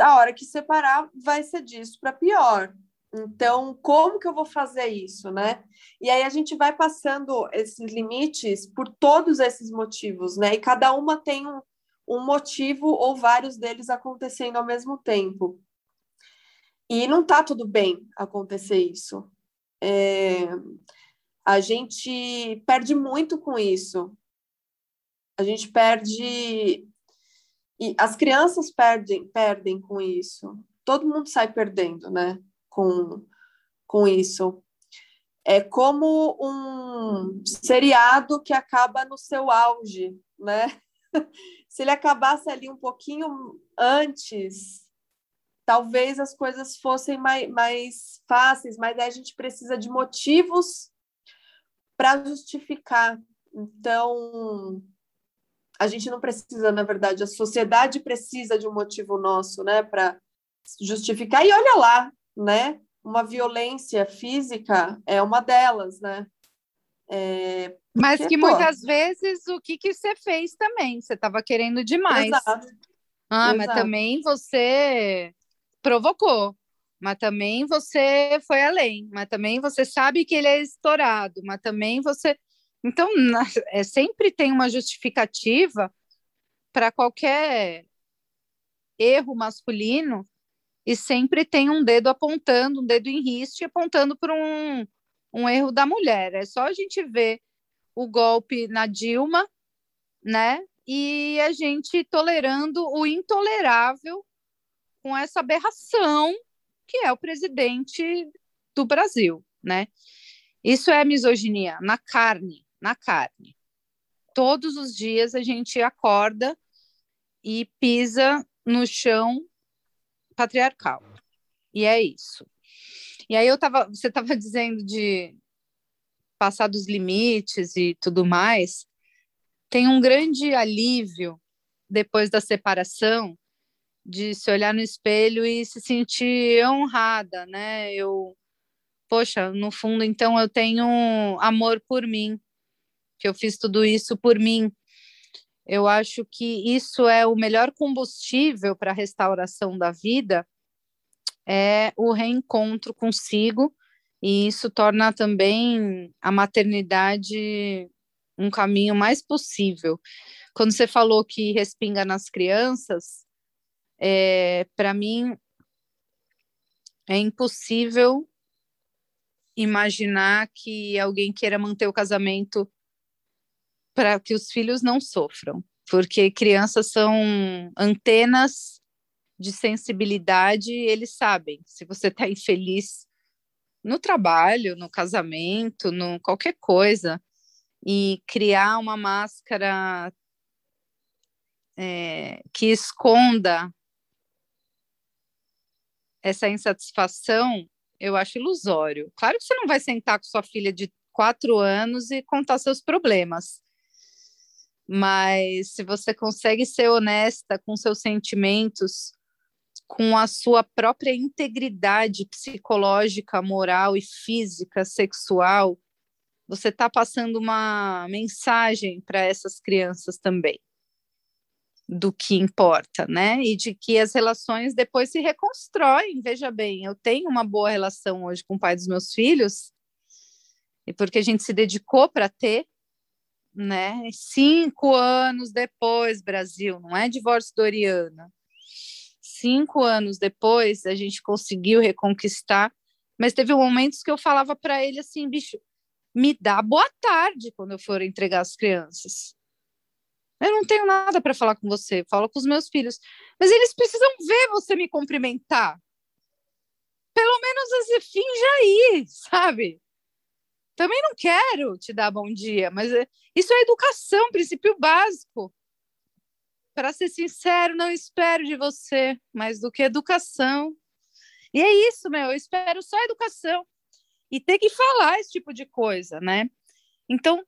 a hora que separar vai ser disso para pior. Então, como que eu vou fazer isso, né? E aí a gente vai passando esses limites por todos esses motivos, né? E cada uma tem um, um motivo ou vários deles acontecendo ao mesmo tempo. E não tá tudo bem acontecer isso. É, a gente perde muito com isso. A gente perde e as crianças perdem perdem com isso. Todo mundo sai perdendo, né? Com, com isso. É como um seriado que acaba no seu auge, né? (laughs) Se ele acabasse ali um pouquinho antes, talvez as coisas fossem mais, mais fáceis, mas aí a gente precisa de motivos para justificar. Então, a gente não precisa, na verdade, a sociedade precisa de um motivo nosso, né, para justificar. E olha lá, né? Uma violência física é uma delas, né? É, mas porque, que pô, muitas vezes o que, que você fez também? Você estava querendo demais. Exato. Ah, Exato. mas também você provocou. Mas também você foi além. Mas também você sabe que ele é estourado. Mas também você. Então, é, sempre tem uma justificativa para qualquer erro masculino e sempre tem um dedo apontando, um dedo em risco, apontando para um, um erro da mulher. É só a gente ver o golpe na Dilma, né? E a gente tolerando o intolerável com essa aberração que é o presidente do Brasil, né? Isso é misoginia na carne, na carne. Todos os dias a gente acorda e pisa no chão patriarcal. E é isso. E aí eu tava, você estava (laughs) dizendo de passar dos limites e tudo mais. Tem um grande alívio depois da separação de se olhar no espelho e se sentir honrada, né? Eu, poxa, no fundo, então eu tenho amor por mim, que eu fiz tudo isso por mim, eu acho que isso é o melhor combustível para a restauração da vida, é o reencontro consigo, e isso torna também a maternidade um caminho mais possível. Quando você falou que respinga nas crianças, é, para mim é impossível imaginar que alguém queira manter o casamento para que os filhos não sofram, porque crianças são antenas de sensibilidade, eles sabem se você está infeliz no trabalho, no casamento, no qualquer coisa, e criar uma máscara é, que esconda essa insatisfação, eu acho ilusório. Claro que você não vai sentar com sua filha de quatro anos e contar seus problemas, Mas se você consegue ser honesta com seus sentimentos, com a sua própria integridade psicológica, moral e física, sexual, você está passando uma mensagem para essas crianças também do que importa, né? E de que as relações depois se reconstroem. Veja bem, eu tenho uma boa relação hoje com o pai dos meus filhos, e porque a gente se dedicou para ter, né? Cinco anos depois, Brasil, não é divórcio Doriana cinco anos depois, a gente conseguiu reconquistar, mas teve momentos que eu falava para ele assim, bicho, me dá boa tarde quando eu for entregar as crianças. Eu não tenho nada para falar com você, falo com os meus filhos, mas eles precisam ver você me cumprimentar. Pelo menos assim, finja aí, sabe? Também não quero te dar bom dia, mas é, isso é educação, princípio básico para ser sincero, não espero de você mais do que educação. E é isso, meu, eu espero só educação. E ter que falar esse tipo de coisa, né? Então,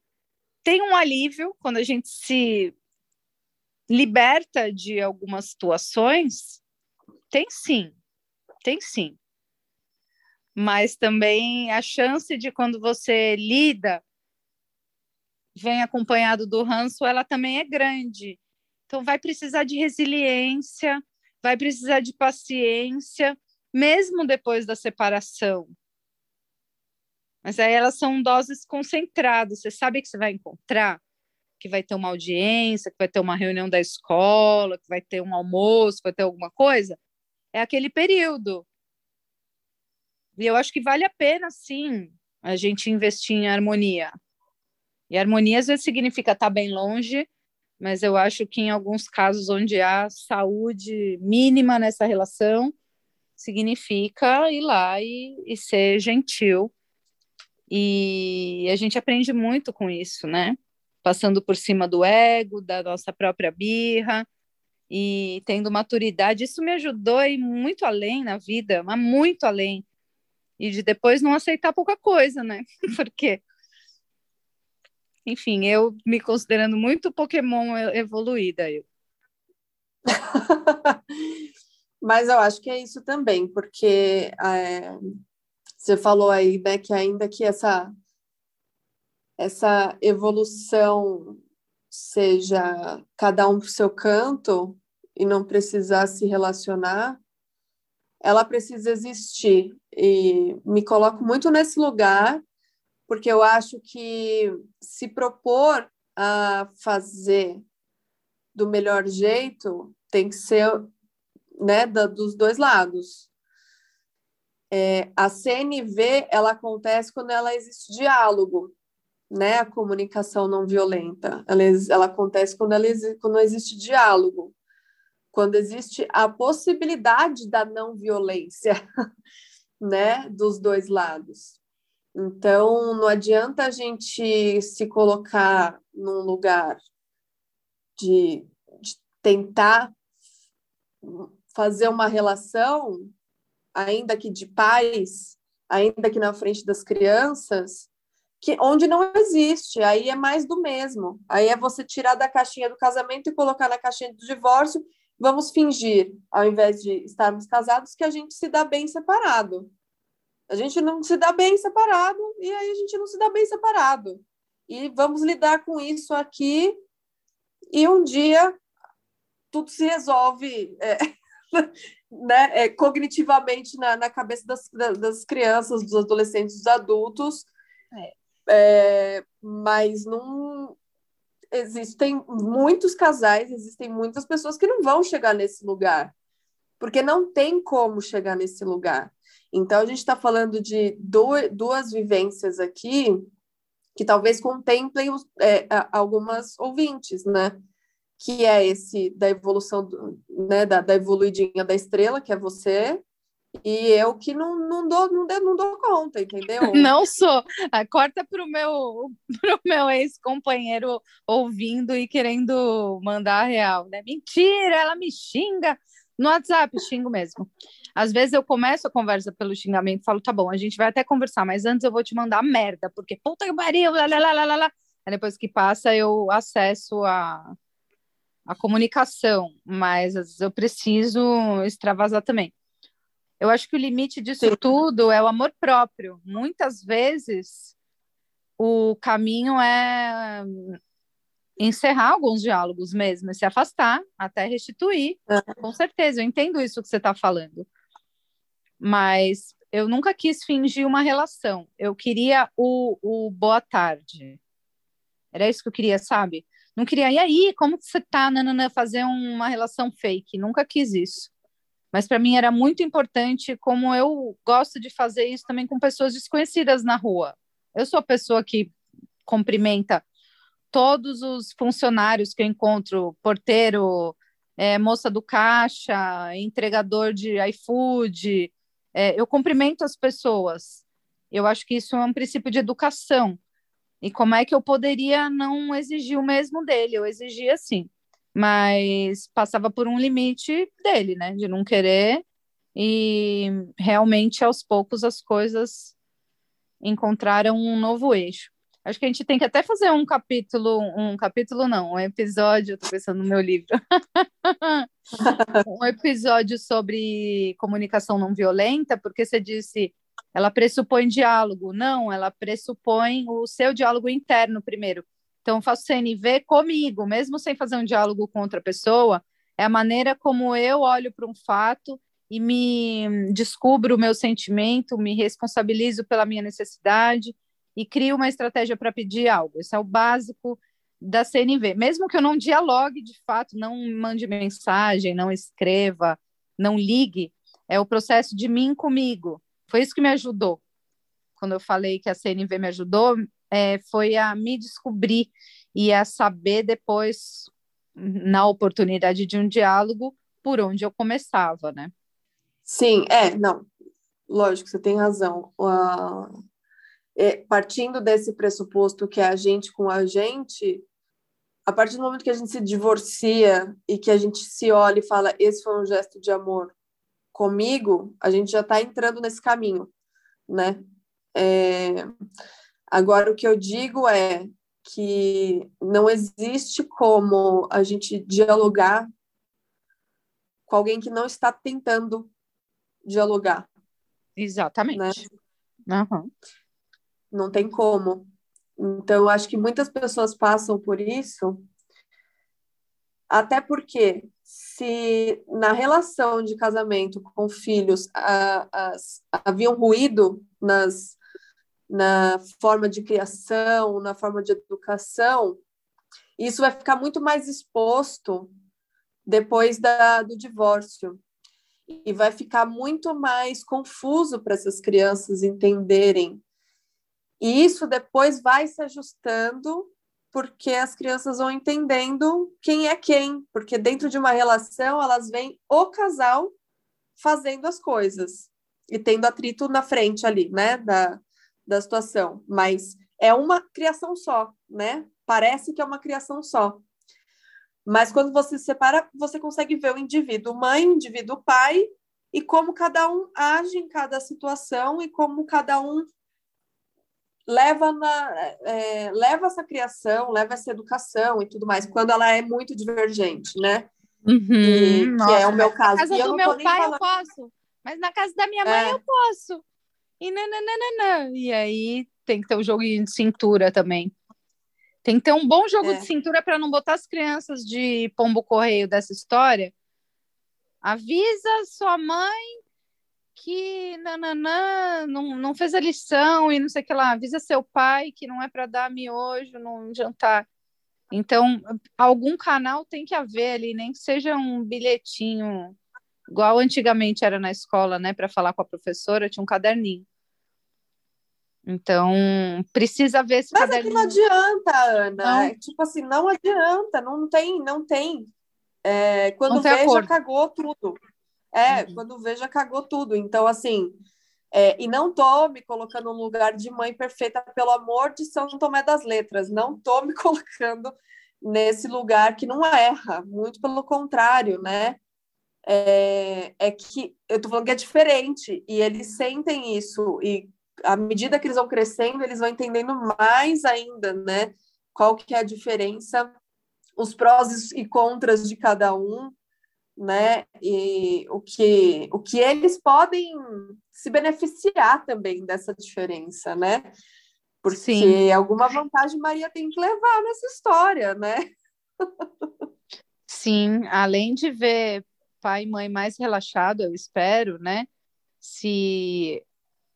tem um alívio quando a gente se liberta de algumas situações. Tem sim, tem sim. Mas também a chance de quando você lida, vem acompanhado do ranço, ela também é grande. Então, vai precisar de resiliência, vai precisar de paciência, mesmo depois da separação. Mas aí elas são doses concentradas. Você sabe que você vai encontrar, que vai ter uma audiência, que vai ter uma reunião da escola, que vai ter um almoço, que vai ter alguma coisa. É aquele período. E eu acho que vale a pena, sim, a gente investir em harmonia. E harmonia às vezes significa estar bem longe, mas eu acho que em alguns casos onde há saúde mínima nessa relação, significa ir lá e, e ser gentil. E a gente aprende muito com isso, né? Passando por cima do ego, da nossa própria birra e tendo maturidade. Isso me ajudou a ir muito além na vida, mas muito além. E de depois não aceitar pouca coisa, né? (laughs) Porque enfim, eu me considerando muito Pokémon evoluída. Eu. (laughs) Mas eu acho que é isso também, porque é, você falou aí, né, que ainda que essa, essa evolução seja cada um para o seu canto e não precisar se relacionar, ela precisa existir. E me coloco muito nesse lugar porque eu acho que se propor a fazer do melhor jeito tem que ser né, da, dos dois lados. É, a CNV ela acontece quando ela existe diálogo, né? A comunicação não violenta. Ela, ela acontece quando, ela, quando existe diálogo, quando existe a possibilidade da não violência, (laughs) né? Dos dois lados. Então, não adianta a gente se colocar num lugar de, de tentar fazer uma relação, ainda que de pais, ainda que na frente das crianças, que onde não existe, aí é mais do mesmo. Aí é você tirar da caixinha do casamento e colocar na caixinha do divórcio. Vamos fingir, ao invés de estarmos casados, que a gente se dá bem separado. A gente não se dá bem separado e aí a gente não se dá bem separado. E vamos lidar com isso aqui e um dia tudo se resolve é, (laughs) né, é, cognitivamente na, na cabeça das, das crianças, dos adolescentes, dos adultos. É. É, mas não existem muitos casais, existem muitas pessoas que não vão chegar nesse lugar, porque não tem como chegar nesse lugar. Então, a gente está falando de duas vivências aqui que talvez contemplem é, algumas ouvintes, né? Que é esse da evolução, do, né, da, da evoluidinha da estrela, que é você, e eu que não, não, dou, não, dou, não dou conta, entendeu? (laughs) Não sou. Ah, corta para o meu, (laughs) pro meu ex-companheiro ouvindo e querendo mandar a real, né? Mentira, ela me xinga. No WhatsApp, xingo mesmo. Às vezes eu começo a conversa pelo xingamento, falo, tá bom, a gente vai até conversar, mas antes eu vou te mandar merda, porque puta que pariu, lá, lá, lá, lá, lá. Aí depois que passa, eu acesso a, a comunicação, mas às vezes eu preciso extravasar também. Eu acho que o limite disso Sim. tudo é o amor próprio. Muitas vezes o caminho é encerrar alguns diálogos mesmo, se afastar até restituir. É. Com certeza, eu entendo isso que você está falando. Mas eu nunca quis fingir uma relação. Eu queria o, o boa tarde. Era isso que eu queria, sabe? Não queria, e aí, como que você tá, nanana, fazer uma relação fake? Nunca quis isso. Mas para mim era muito importante, como eu gosto de fazer isso também com pessoas desconhecidas na rua. Eu sou a pessoa que cumprimenta todos os funcionários que eu encontro, porteiro, é, moça do caixa, entregador de iFood, é, eu cumprimento as pessoas. Eu acho que isso é um princípio de educação. E como é que eu poderia não exigir o mesmo dele? Eu exigia sim, mas passava por um limite dele, né? De não querer. E realmente, aos poucos, as coisas encontraram um novo eixo. Acho que a gente tem que até fazer um capítulo, um capítulo não, um episódio, estou pensando no meu livro. (laughs) um episódio sobre comunicação não violenta, porque você disse, ela pressupõe diálogo. Não, ela pressupõe o seu diálogo interno primeiro. Então, faço CNV comigo, mesmo sem fazer um diálogo com outra pessoa, é a maneira como eu olho para um fato e me descubro o meu sentimento, me responsabilizo pela minha necessidade e crio uma estratégia para pedir algo. Esse é o básico da CNV. Mesmo que eu não dialogue de fato, não mande mensagem, não escreva, não ligue, é o processo de mim comigo. Foi isso que me ajudou. Quando eu falei que a CNV me ajudou, é, foi a me descobrir e a saber depois, na oportunidade de um diálogo, por onde eu começava, né? Sim, é, não. Lógico, você tem razão. Uh, é, partindo desse pressuposto que é a gente com a gente, a partir do momento que a gente se divorcia e que a gente se olha e fala, esse foi um gesto de amor comigo, a gente já está entrando nesse caminho, né? É... Agora, o que eu digo é que não existe como a gente dialogar com alguém que não está tentando dialogar. Exatamente. Né? Uhum não tem como. Então, acho que muitas pessoas passam por isso, até porque se na relação de casamento com filhos a, a, havia um ruído nas, na forma de criação, na forma de educação, isso vai ficar muito mais exposto depois da, do divórcio. E vai ficar muito mais confuso para essas crianças entenderem e isso depois vai se ajustando, porque as crianças vão entendendo quem é quem, porque dentro de uma relação elas veem o casal fazendo as coisas e tendo atrito na frente ali, né, da, da situação. Mas é uma criação só, né? Parece que é uma criação só. Mas quando você se separa, você consegue ver o indivíduo mãe, o indivíduo pai, e como cada um age em cada situação e como cada um leva, na, é, leva essa criação, leva essa educação e tudo mais, quando ela é muito divergente, né? Uhum, e, que é o meu caso. Na casa do meu pai falando... eu posso, mas na casa da minha mãe é. eu posso. E nananana. E aí tem que ter um joguinho de cintura também. Tem que ter um bom jogo é. de cintura para não botar as crianças de pombo correio dessa história. Avisa sua mãe que nananã, não, não fez a lição e não sei o que lá, avisa seu pai que não é para dar miojo no jantar. Então, algum canal tem que haver ali, nem que seja um bilhetinho, igual antigamente era na escola, né, para falar com a professora, tinha um caderninho. Então, precisa ver esse Mas caderninho. Mas não adianta, Ana. Não. É, tipo assim, não adianta, não tem, não tem. É, quando não tem veja, acordo. cagou tudo. É, uhum. quando veja, cagou tudo. Então, assim, é, e não tô me colocando no lugar de mãe perfeita, pelo amor de São Tomé das Letras. Não tô me (laughs) colocando nesse lugar que não erra, muito pelo contrário, né? É, é que eu tô falando que é diferente, e eles sentem isso, e à medida que eles vão crescendo, eles vão entendendo mais ainda, né? qual que é a diferença, os prós e contras de cada um, né? E o que, o que eles podem se beneficiar também dessa diferença, né? Porque Sim. alguma vantagem Maria tem que levar nessa história, né? Sim, além de ver pai e mãe mais relaxado, eu espero, né? Se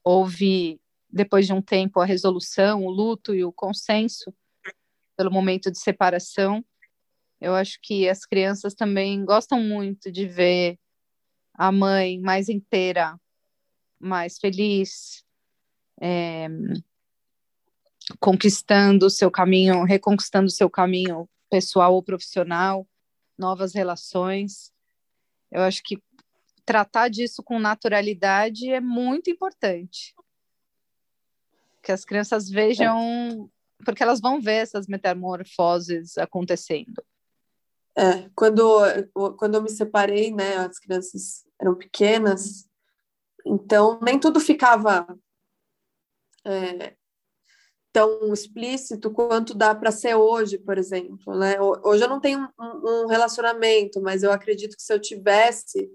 houve, depois de um tempo, a resolução, o luto e o consenso pelo momento de separação, eu acho que as crianças também gostam muito de ver a mãe mais inteira, mais feliz, é, conquistando o seu caminho, reconquistando o seu caminho pessoal ou profissional, novas relações. Eu acho que tratar disso com naturalidade é muito importante. Que as crianças vejam, porque elas vão ver essas metamorfoses acontecendo. É, quando, quando eu me separei, né, as crianças eram pequenas, então nem tudo ficava é, tão explícito quanto dá para ser hoje, por exemplo, né? Hoje eu não tenho um, um, relacionamento, mas eu acredito que se eu tivesse,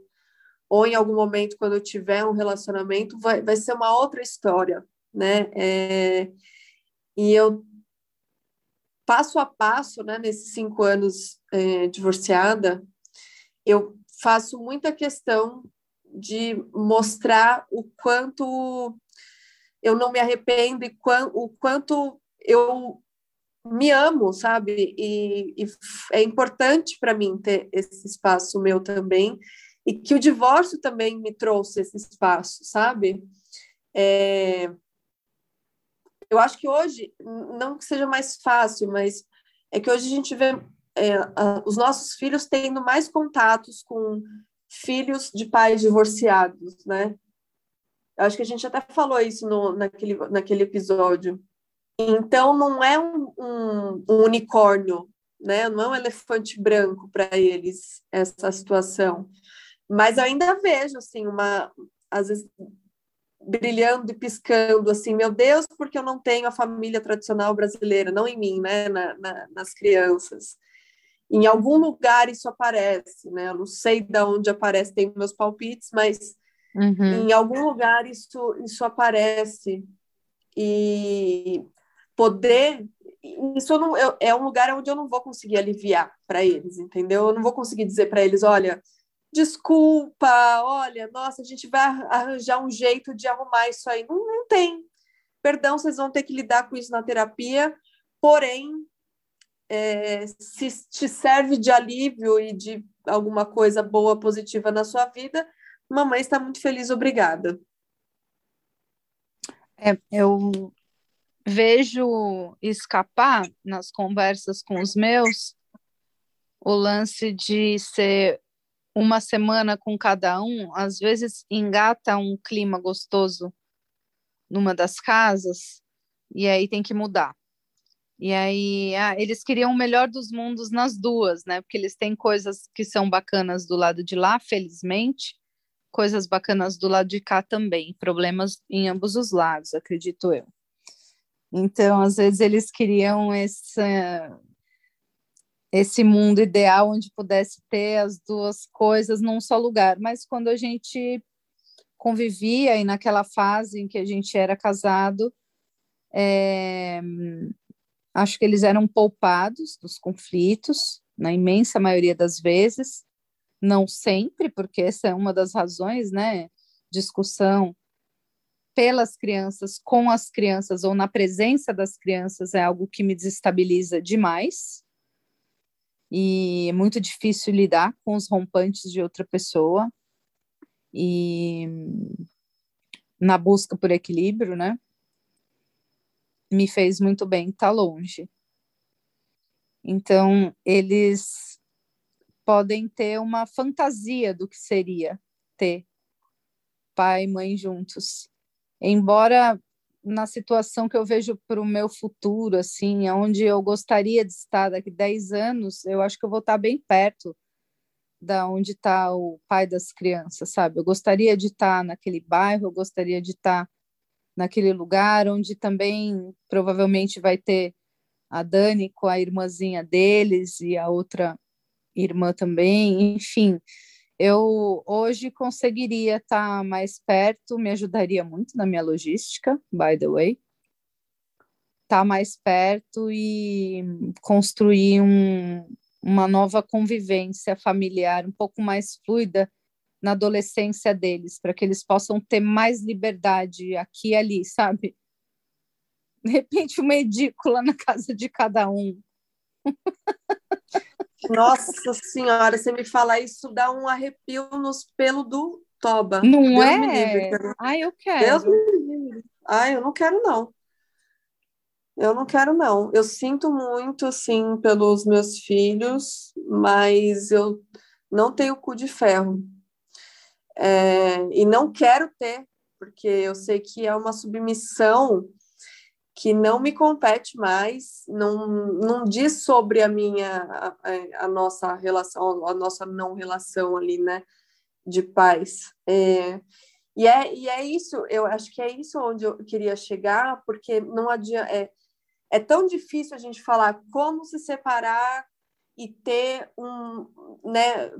ou em algum momento quando eu tiver um relacionamento, vai, vai ser uma outra história, né? É, e eu passo a passo, né, nesses cinco anos é, divorciada, eu faço muita questão de mostrar o quanto eu não me arrependo e o quanto eu me amo, sabe? E, e é importante para mim ter esse espaço meu também e que o divórcio também me trouxe esse espaço, sabe? É, eu acho que hoje, não que seja mais fácil, mas é que hoje a gente vê é, os nossos filhos tendo mais contatos com filhos de pais divorciados, né? Eu acho que a gente até falou isso no, naquele, naquele episódio. Então, não é um, um, um unicórnio, né? não é um elefante branco para eles essa situação. Mas eu ainda vejo, assim, uma, às vezes, brilhando e piscando, assim, meu Deus, porque eu não tenho a família tradicional brasileira, não em mim, né, na, na, nas crianças. Em algum lugar isso aparece, né, eu não sei de onde aparece, tem meus palpites, mas uhum. em algum lugar isso, isso aparece. E poder, isso não, eu, é um lugar onde eu não vou conseguir aliviar para eles, entendeu? Eu não vou conseguir dizer para eles, olha, desculpa, olha, nossa, a gente vai arranjar um jeito de arrumar isso aí. Não, não tem. Perdão, vocês vão ter que lidar com isso na terapia, porém, é, se te serve de alívio e de alguma coisa boa, positiva na sua vida, mamãe está muito feliz, obrigada. É, eu vejo escapar nas conversas com os meus o lance de ser uma semana com cada um, às vezes engata um clima gostoso numa das casas e aí tem que mudar. E aí ah, eles queriam o melhor dos mundos nas duas, né? Porque eles têm coisas que são bacanas do lado de lá, felizmente, coisas bacanas do lado de cá também, problemas em ambos os lados, acredito eu. Então, às vezes eles queriam essa esse mundo ideal onde pudesse ter as duas coisas num só lugar. Mas quando a gente convivia e naquela fase em que a gente era casado, é, acho que eles eram poupados dos conflitos, na imensa maioria das vezes, não sempre, porque essa é uma das razões, né? Discussão pelas crianças, com as crianças ou na presença das crianças é algo que me desestabiliza demais e é muito difícil lidar com os rompantes de outra pessoa e na busca por equilíbrio, né? Me fez muito bem estar tá longe. Então, eles podem ter uma fantasia do que seria ter pai e mãe juntos. Embora na situação que eu vejo para o meu futuro, assim, onde eu gostaria de estar daqui 10 anos, eu acho que eu vou estar bem perto da onde está o pai das crianças, sabe? Eu gostaria de estar naquele bairro, eu gostaria de estar naquele lugar onde também provavelmente vai ter a Dani com a irmãzinha deles e a outra irmã também, enfim. Eu hoje conseguiria estar mais perto, me ajudaria muito na minha logística, by the way. Estar mais perto e construir um, uma nova convivência familiar um pouco mais fluida na adolescência deles, para que eles possam ter mais liberdade aqui e ali, sabe? De repente, uma edícula na casa de cada um. (laughs) Nossa senhora, você me fala isso, dá um arrepio nos pelos do toba. Não Deus é? Livre, Ai, eu quero. Deus me Ai, eu não quero, não. Eu não quero, não. Eu sinto muito, sim, pelos meus filhos, mas eu não tenho cu de ferro. É, e não quero ter, porque eu sei que é uma submissão que não me compete mais, não, não diz sobre a minha, a, a nossa relação, a nossa não relação ali, né, de paz. É, e, é, e é isso, eu acho que é isso onde eu queria chegar, porque não adianta, é, é tão difícil a gente falar como se separar e ter um, né,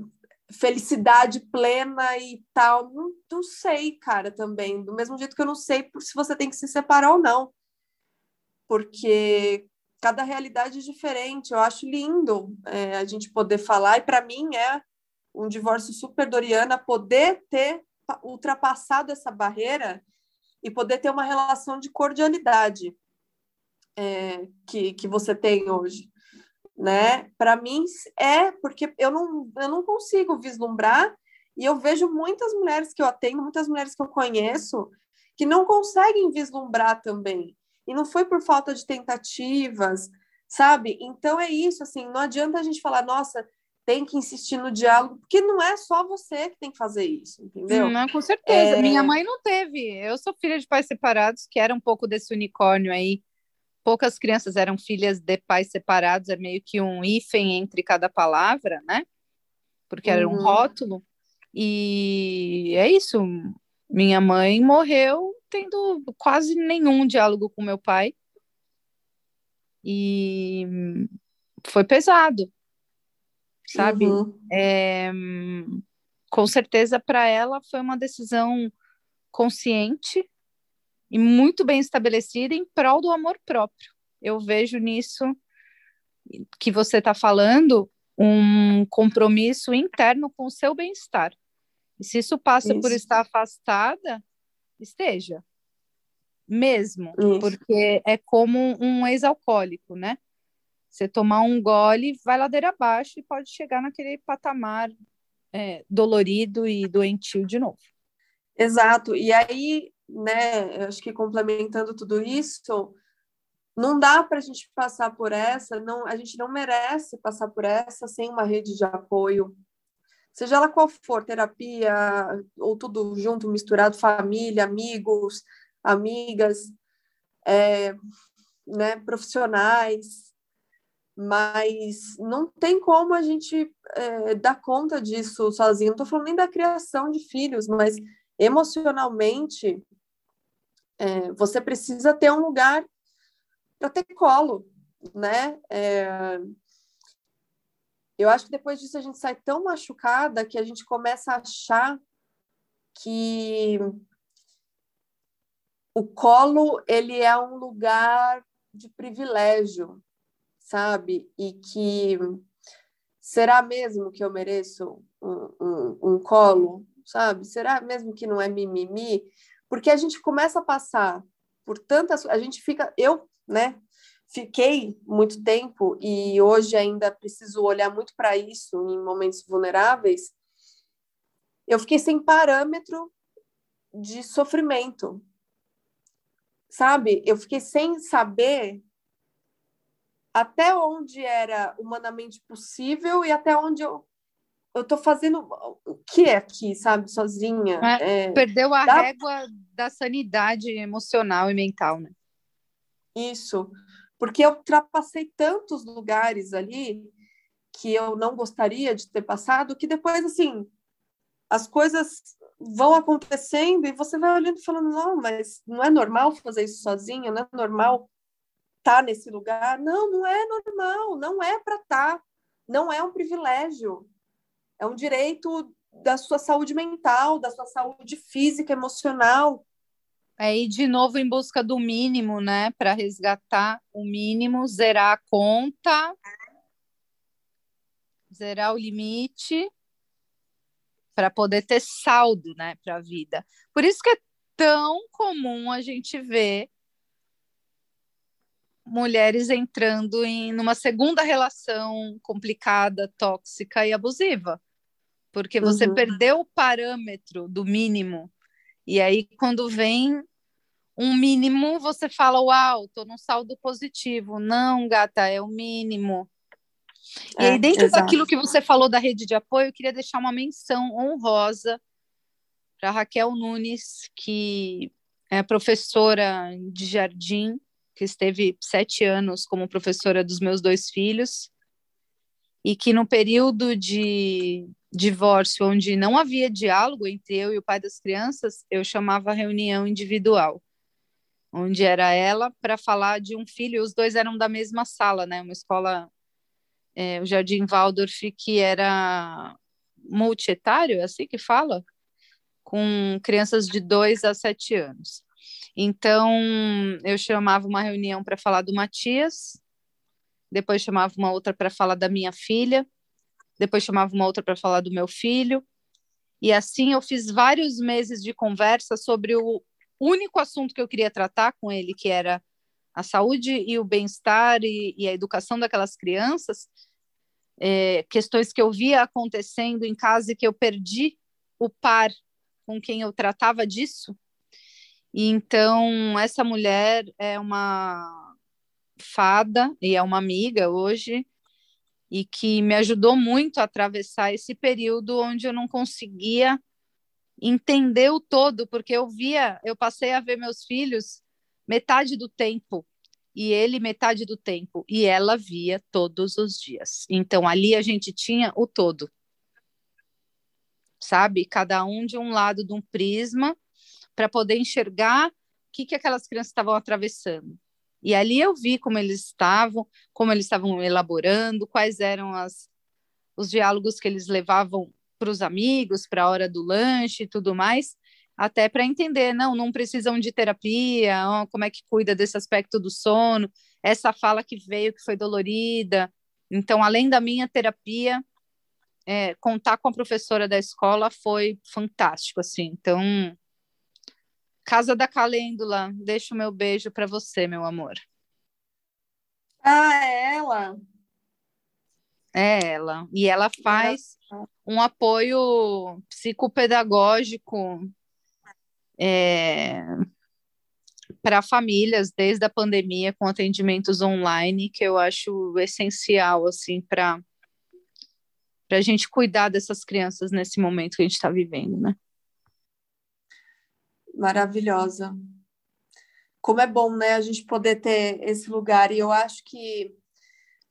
felicidade plena e tal. Não, não sei, cara, também. Do mesmo jeito que eu não sei se você tem que se separar ou não porque cada realidade é diferente. Eu acho lindo é, a gente poder falar, e para mim é um divórcio super doriana poder ter ultrapassado essa barreira e poder ter uma relação de cordialidade é, que, que você tem hoje. Né? Para mim é porque eu não, eu não consigo vislumbrar e eu vejo muitas mulheres que eu atendo, muitas mulheres que eu conheço que não conseguem vislumbrar também e não foi por falta de tentativas, sabe? Então é isso, assim, não adianta a gente falar, nossa, tem que insistir no diálogo, porque não é só você que tem que fazer isso, entendeu? Não, com certeza. É... Minha mãe não teve. Eu sou filha de pais separados, que era um pouco desse unicórnio aí. Poucas crianças eram filhas de pais separados, é meio que um hífen entre cada palavra, né? Porque era uhum. um rótulo. E é isso. Minha mãe morreu tendo quase nenhum diálogo com meu pai. E foi pesado, sabe? Uhum. É, com certeza para ela foi uma decisão consciente e muito bem estabelecida em prol do amor próprio. Eu vejo nisso que você está falando um compromisso interno com o seu bem-estar. E se isso passa isso. por estar afastada, esteja. Mesmo, Isso. porque é como um ex-alcoólico, né? Você tomar um gole, vai ladeira abaixo e pode chegar naquele patamar é, dolorido e doentio de novo. Exato. E aí, né, acho que complementando tudo isso, não dá para a gente passar por essa, não, a gente não merece passar por essa sem uma rede de apoio, seja ela qual for, terapia, ou tudo junto, misturado, família, amigos, amigas, é, né, profissionais, mas não tem como a gente é, dar conta disso sozinho. Não estou falando nem da criação de filhos, mas emocionalmente é, você precisa ter um lugar para ter colo, né? Eu acho que depois disso a gente sai tão machucada que a gente começa a achar que o colo ele é um lugar de privilégio, sabe? E que será mesmo que eu mereço um, um, um colo, sabe? Será mesmo que não é mimimi? Porque a gente começa a passar por tantas, a gente fica, eu, né? Fiquei muito tempo e hoje ainda preciso olhar muito para isso em momentos vulneráveis. Eu fiquei sem parâmetro de sofrimento, sabe? Eu fiquei sem saber até onde era humanamente possível e até onde eu eu tô fazendo o que é aqui, sabe, sozinha. É, é, perdeu a dá... régua da sanidade emocional e mental, né? Isso porque eu ultrapassei tantos lugares ali que eu não gostaria de ter passado, que depois, assim, as coisas vão acontecendo e você vai olhando e falando, não, mas não é normal fazer isso sozinha, não é normal estar tá nesse lugar. Não, não é normal, não é para estar, tá, não é um privilégio, é um direito da sua saúde mental, da sua saúde física, emocional. É ir de novo em busca do mínimo, né? Para resgatar o mínimo, zerar a conta, zerar o limite, para poder ter saldo, né, para a vida. Por isso que é tão comum a gente ver mulheres entrando em numa segunda relação complicada, tóxica e abusiva. Porque você uhum. perdeu o parâmetro do mínimo. E aí, quando vem um mínimo, você fala: Uau, tô num saldo positivo. Não, gata, é o mínimo. E aí, é, dentro exato. daquilo que você falou da rede de apoio, eu queria deixar uma menção honrosa para Raquel Nunes, que é professora de jardim que esteve sete anos como professora dos meus dois filhos, e que no período de divórcio, onde não havia diálogo entre eu e o pai das crianças, eu chamava reunião individual, onde era ela para falar de um filho, os dois eram da mesma sala, né? Uma escola, é, o Jardim Waldorf, que era multietário, é assim que fala? Com crianças de dois a sete anos. Então, eu chamava uma reunião para falar do Matias, depois chamava uma outra para falar da minha filha, depois chamava uma outra para falar do meu filho. E assim eu fiz vários meses de conversa sobre o único assunto que eu queria tratar com ele, que era a saúde e o bem-estar e, e, a educação daquelas crianças, é, questões que eu via acontecendo em casa e que eu perdi o par com quem eu tratava disso, e então, essa mulher é uma fada e é uma amiga hoje, e que me ajudou muito a atravessar esse período onde eu não conseguia entender o todo, porque eu via, eu passei a ver meus filhos metade do tempo e ele metade do tempo e ela via todos os dias. Então ali a gente tinha o todo. Sabe? Cada um de um lado de um prisma para poder enxergar o que, que aquelas crianças estavam atravessando. E ali eu vi como eles estavam, como eles estavam elaborando, quais eram as, os diálogos que eles levavam para os amigos, para a hora do lanche e tudo mais, até para entender, não, não precisam de terapia, ó, como é que cuida desse aspecto do sono, essa fala que veio que foi dolorida. Então, além da minha terapia, é, contar com a professora da escola foi fantástico, assim. Então, Casa da Calêndula, deixo o meu beijo para você, meu amor. Ah, é ela? É ela. E ela faz um apoio psicopedagógico é, para famílias desde a pandemia com atendimentos online, que eu acho essencial assim para para a gente cuidar dessas crianças nesse momento que a gente está vivendo, né? Maravilhosa. Como é bom, né, a gente poder ter esse lugar. E eu acho que,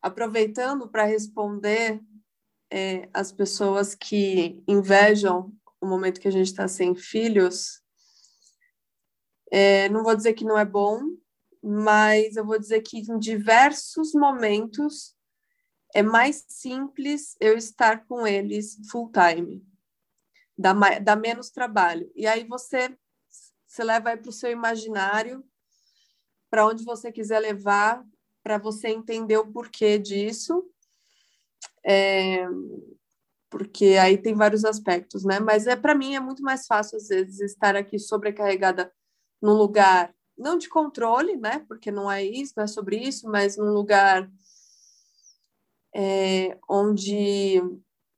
aproveitando para responder é, as pessoas que invejam o momento que a gente está sem filhos, é, não vou dizer que não é bom, mas eu vou dizer que em diversos momentos é mais simples eu estar com eles full time, dá, dá menos trabalho. E aí você você leva aí para o seu imaginário, para onde você quiser levar, para você entender o porquê disso. É, porque aí tem vários aspectos, né? Mas é para mim é muito mais fácil às vezes estar aqui sobrecarregada num lugar não de controle, né? Porque não é isso, não é sobre isso, mas num lugar é, onde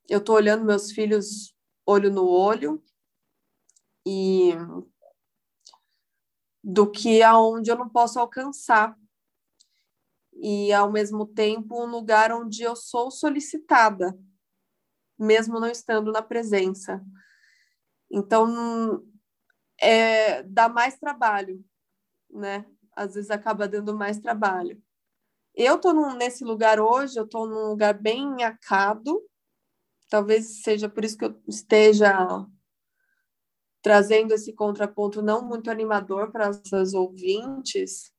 eu estou olhando meus filhos olho no olho e do que aonde eu não posso alcançar. E, ao mesmo tempo, um lugar onde eu sou solicitada, mesmo não estando na presença. Então, é, dá mais trabalho, né? Às vezes acaba dando mais trabalho. Eu estou nesse lugar hoje, eu estou num lugar bem acado, talvez seja por isso que eu esteja trazendo esse contraponto não muito animador para essas ouvintes,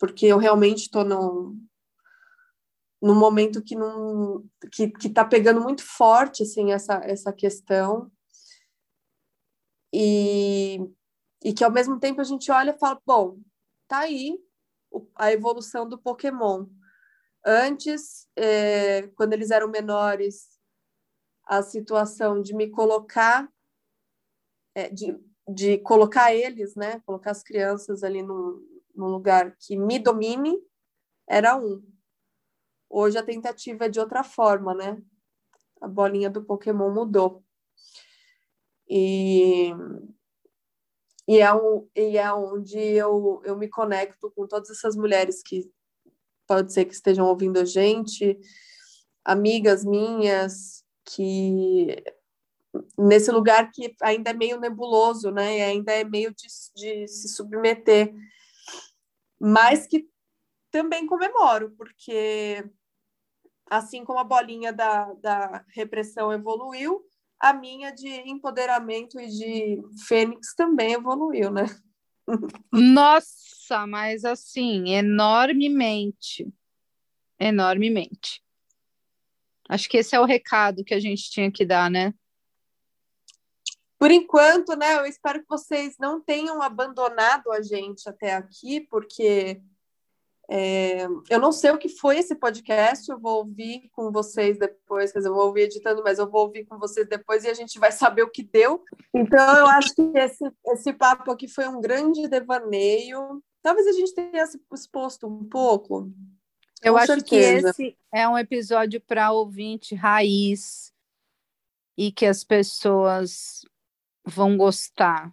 porque eu realmente estou num, num momento que que está pegando muito forte assim essa essa questão. E e que ao mesmo tempo a gente olha e fala bom tá aí a evolução do Pokémon. Antes é, quando eles eram menores a situação de me colocar é, de, de colocar eles né colocar as crianças ali num, num lugar que me domine era um Hoje a tentativa é de outra forma, né? A bolinha do Pokémon mudou. E, e, é, um, e é onde eu, eu me conecto com todas essas mulheres que pode ser que estejam ouvindo a gente, amigas minhas, que nesse lugar que ainda é meio nebuloso, né? E ainda é meio de, de se submeter, mas que também comemoro, porque assim como a bolinha da, da repressão evoluiu, a minha de empoderamento e de fênix também evoluiu, né? Nossa, mas assim, enormemente. Enormemente. Acho que esse é o recado que a gente tinha que dar, né? Por enquanto, né? Eu espero que vocês não tenham abandonado a gente até aqui, porque é, eu não sei o que foi esse podcast, eu vou ouvir com vocês depois, quer dizer, eu vou ouvir editando, mas eu vou ouvir com vocês depois e a gente vai saber o que deu. Então, eu acho que esse, esse papo aqui foi um grande devaneio. Talvez a gente tenha se exposto um pouco. Eu acho certeza. que esse é um episódio para ouvinte raiz e que as pessoas vão gostar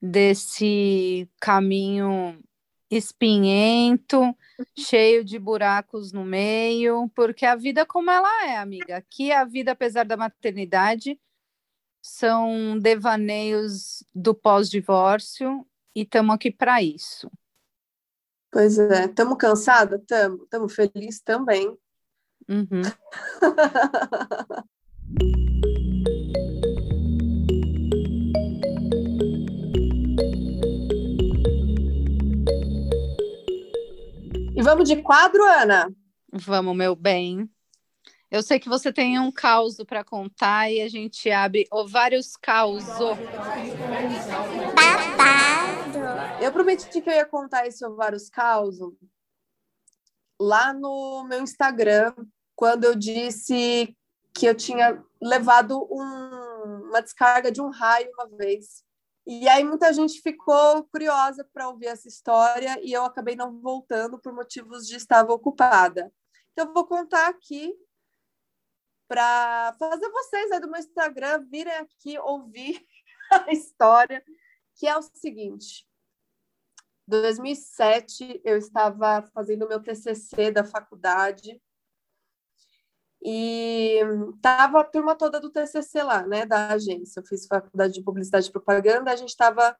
desse caminho espinhento, cheio de buracos no meio, porque a vida como ela é, amiga. Aqui a vida, apesar da maternidade, são devaneios do pós-divórcio e estamos aqui para isso. Pois é, estamos cansadas? Estamos. Estamos felizes também. Uhum. (laughs) E vamos de quadro, Ana? Vamos, meu bem. Eu sei que você tem um caos para contar e a gente abre o vários causos. Eu prometi que eu ia contar esse vários causos lá no meu Instagram, quando eu disse que eu tinha levado um, uma descarga de um raio uma vez. E aí muita gente ficou curiosa para ouvir essa história e eu acabei não voltando por motivos de estava ocupada. Então eu vou contar aqui para fazer vocês aí do meu Instagram virem aqui ouvir (laughs) a história, que é o seguinte. Em 2007 eu estava fazendo meu TCC da faculdade e tava a turma toda do TCC lá, né, da agência. Eu fiz faculdade de publicidade e propaganda, a gente estava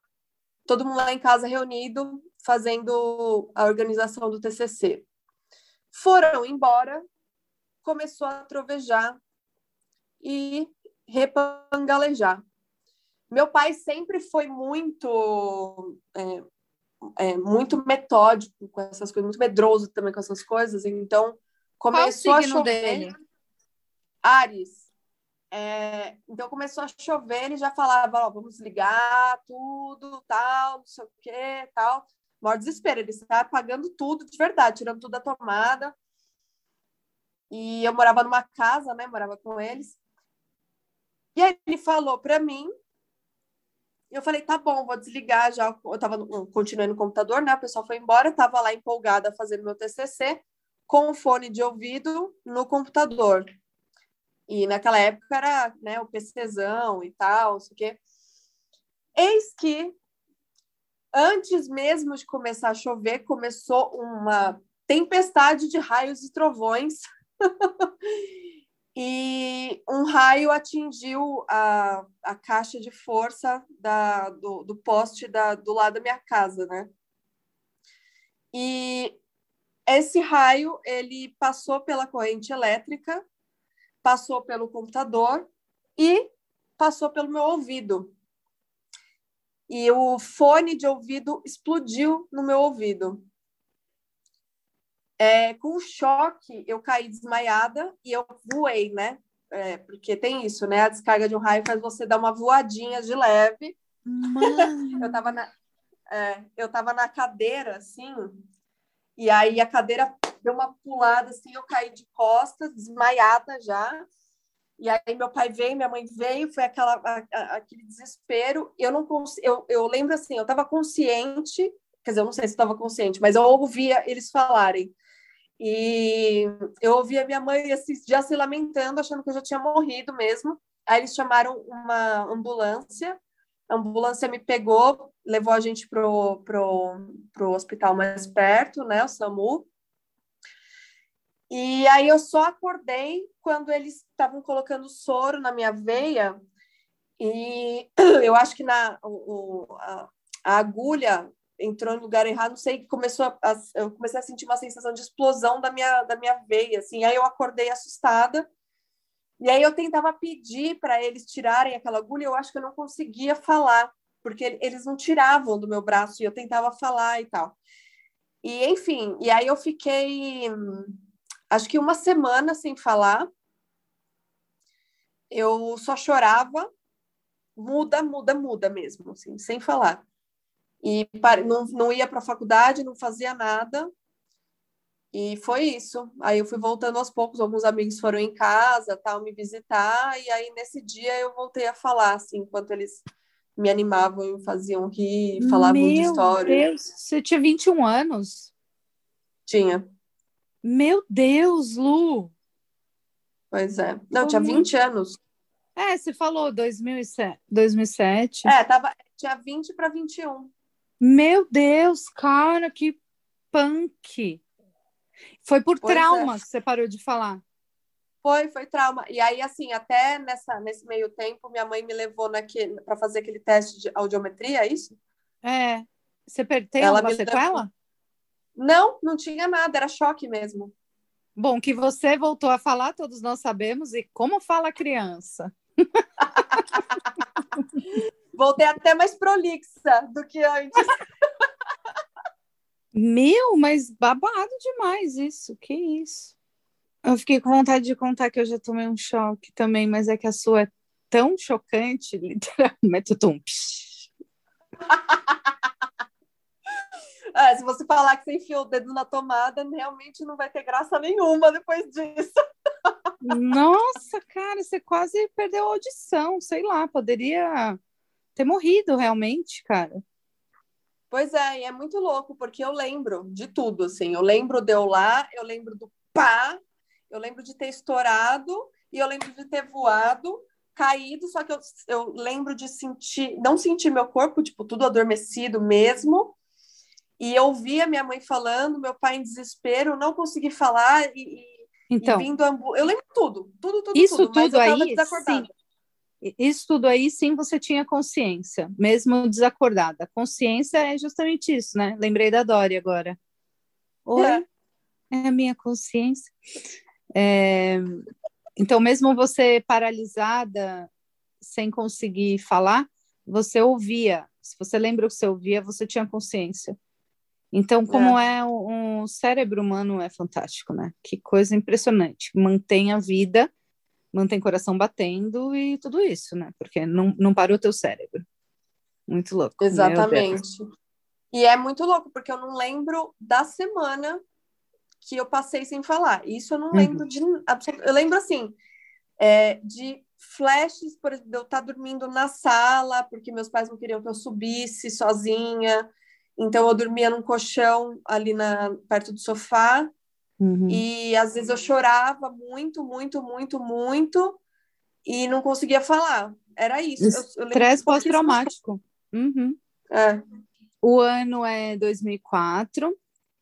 todo mundo lá em casa reunido, fazendo a organização do TCC. Foram embora, começou a trovejar e repangalejar. Meu pai sempre foi muito é, é, muito metódico com essas coisas, muito medroso também com essas coisas, então começou a chover. Dele? Ares. É, então começou a chover, ele já falava, ó, vamos ligar tudo, tal, não sei o que, tal. Maior desespero, ele está apagando tudo de verdade, tirando tudo da tomada. E eu morava numa casa, né? Morava com eles. E aí ele falou para mim, eu falei, tá bom, vou desligar já. Eu tava continuando no computador, né? O pessoal foi embora, eu tava lá empolgada fazendo meu TCC com o fone de ouvido no computador. E naquela época era né, o PCzão e tal, não sei o quê. Eis que, antes mesmo de começar a chover, começou uma tempestade de raios e trovões. (laughs) e um raio atingiu a, a caixa de força da, do, do poste da, do lado da minha casa, né? E esse raio ele passou pela corrente elétrica passou pelo computador e passou pelo meu ouvido. e o fone de ouvido explodiu no meu ouvido. É, com o choque, eu caí desmaiada e eu voei, né? É, porque tem isso, né? A descarga de um raio faz você dar uma voadinha de leve. eu tava na, é, eu tava na cadeira, assim, e aí a cadeira deu uma pulada, assim, eu caí de costas, desmaiada já. E aí meu pai veio, minha mãe veio, foi aquela, a, a, aquele desespero. Eu não eu, eu lembro assim, eu estava consciente, quer dizer, eu não sei se estava consciente, mas eu ouvia eles falarem. E eu ouvia minha mãe assim, já se lamentando, achando que eu já tinha morrido mesmo. Aí eles chamaram uma ambulância. A ambulância me pegou, levou a gente pro, pro, pro hospital mais perto, né, o SAMU. E aí eu só acordei quando eles estavam colocando soro na minha veia e (clears throat) eu acho que na o, a, a, agulha entrou no lugar errado, não sei, começou a, eu comecei a sentir uma sensação de explosão da minha da minha veia, assim. Aí eu acordei assustada. E aí eu tentava pedir para eles tirarem aquela agulha, eu acho que eu não conseguia falar, porque eles não tiravam do meu braço e eu tentava falar e tal. E enfim, e aí eu fiquei acho que uma semana sem falar. Eu só chorava, muda, muda, muda mesmo, assim, sem falar. E não, não ia para a faculdade, não fazia nada. E foi isso. Aí eu fui voltando aos poucos, alguns amigos foram em casa, tal, me visitar, e aí nesse dia eu voltei a falar, assim, enquanto eles me animavam e faziam rir, falavam Meu de história. Deus, você tinha 21 anos? Tinha. Meu Deus, Lu! Pois é. Não, Como... tinha 20 anos. É, você falou 2007. 2007. É, tava, tinha 20 para 21. Meu Deus, cara, que punk! Foi por pois trauma é. que você parou de falar. Foi, foi trauma. E aí, assim, até nessa, nesse meio tempo, minha mãe me levou para fazer aquele teste de audiometria, é isso? É. Você tem Ela alguma sequela? Levou... Não, não tinha nada, era choque mesmo. Bom, que você voltou a falar, todos nós sabemos, e como fala a criança. (laughs) Voltei até mais prolixa do que antes. (laughs) Meu, mas babado demais isso, que isso. Eu fiquei com vontade de contar que eu já tomei um choque também, mas é que a sua é tão chocante, (laughs) literalmente, tum. É, se você falar que você enfiou o dedo na tomada, realmente não vai ter graça nenhuma depois disso. Nossa, cara, você quase perdeu a audição, sei lá, poderia ter morrido realmente, cara. Pois é, e é muito louco, porque eu lembro de tudo, assim. Eu lembro de eu lá, eu lembro do pá, eu lembro de ter estourado, e eu lembro de ter voado, caído, só que eu, eu lembro de sentir, não sentir meu corpo, tipo, tudo adormecido mesmo, e eu ouvia minha mãe falando, meu pai em desespero, não consegui falar e, então, e vindo ambu... eu lembro tudo, tudo, tudo, isso tudo, tudo aí, sim. Isso tudo aí, sim, você tinha consciência, mesmo desacordada. Consciência é justamente isso, né? Lembrei da Dori agora. Oi, é, é a minha consciência. É... Então, mesmo você paralisada, sem conseguir falar, você ouvia. Se você lembra o que você ouvia, você tinha consciência. Então, como é, é um, cérebro humano é fantástico, né? Que coisa impressionante. Mantém a vida, mantém o coração batendo e tudo isso, né? Porque não, não parou o teu cérebro. Muito louco. Exatamente. E é muito louco, porque eu não lembro da semana que eu passei sem falar. Isso eu não lembro uhum. de. Eu lembro assim, é, de flashes, por eu estar dormindo na sala, porque meus pais não queriam que eu subisse sozinha. Então eu dormia num colchão ali na, perto do sofá uhum. e às vezes eu chorava muito, muito, muito, muito e não conseguia falar. Era isso. Estresse pós-traumático. Uhum. É. O ano é 2004.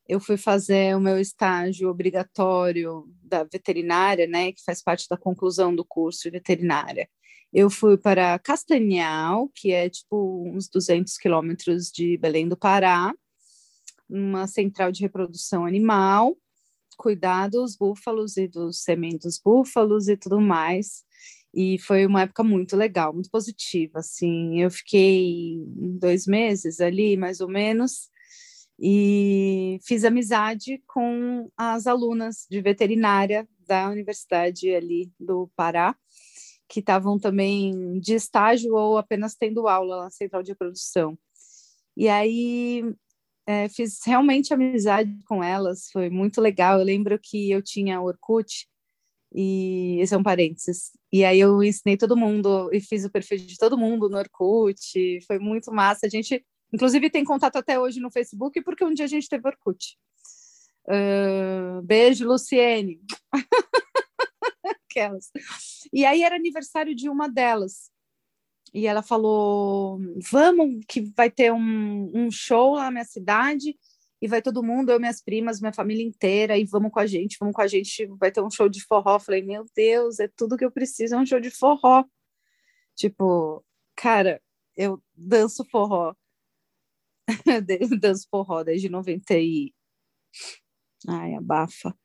Eu fui fazer o meu estágio obrigatório da veterinária, né, que faz parte da conclusão do curso de veterinária. Eu fui para Castanhal, que é tipo uns 200 quilômetros de Belém do Pará, uma central de reprodução animal, cuidar dos búfalos e dos búfalos e tudo mais. E foi uma época muito legal, muito positiva, assim. Eu fiquei dois meses ali, mais ou menos, e fiz amizade com as alunas de veterinária da universidade ali do Pará, que estavam também de estágio ou apenas tendo aula na central de produção. E aí é, fiz realmente amizade com elas, foi muito legal. Eu lembro que eu tinha Orkut, e esse é um parênteses. E aí eu ensinei todo mundo e fiz o perfil de todo mundo no Orkut, foi muito massa. A gente, inclusive, tem contato até hoje no Facebook, porque um dia a gente teve Orkut. Uh, beijo, Luciene. (laughs) Aquelas. E aí era aniversário de uma delas. E ela falou: Vamos, que vai ter um, um show lá na minha cidade e vai todo mundo, eu, minhas primas, minha família inteira, e vamos com a gente, vamos com a gente, vai ter um show de forró. Falei, meu Deus, é tudo que eu preciso, é um show de forró. Tipo, cara, eu danço forró. (laughs) eu danço forró desde 90 e... Ai, abafa.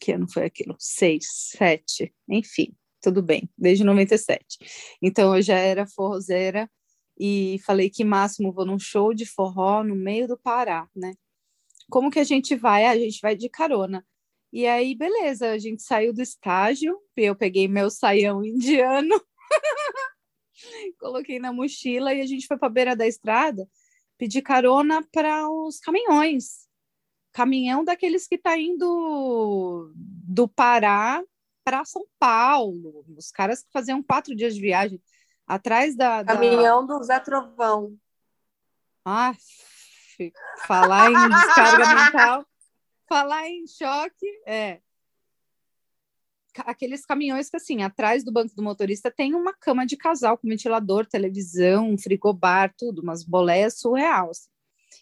Que ano foi aquilo? Seis, sete, enfim, tudo bem, desde 97. Então eu já era forrozeira e falei que máximo vou num show de forró no meio do Pará, né? Como que a gente vai? Ah, a gente vai de carona. E aí, beleza, a gente saiu do estágio, eu peguei meu saião indiano, (laughs) coloquei na mochila e a gente foi para a beira da estrada pedir carona para os caminhões. Caminhão daqueles que tá indo do Pará para São Paulo, os caras que faziam quatro dias de viagem atrás da, da... Caminhão do Zé Trovão. Ah, falar em (laughs) descarga mental, falar em choque, é. Aqueles caminhões que, assim, atrás do banco do motorista tem uma cama de casal com ventilador, televisão, frigobar, tudo, umas boleias surreal. Assim.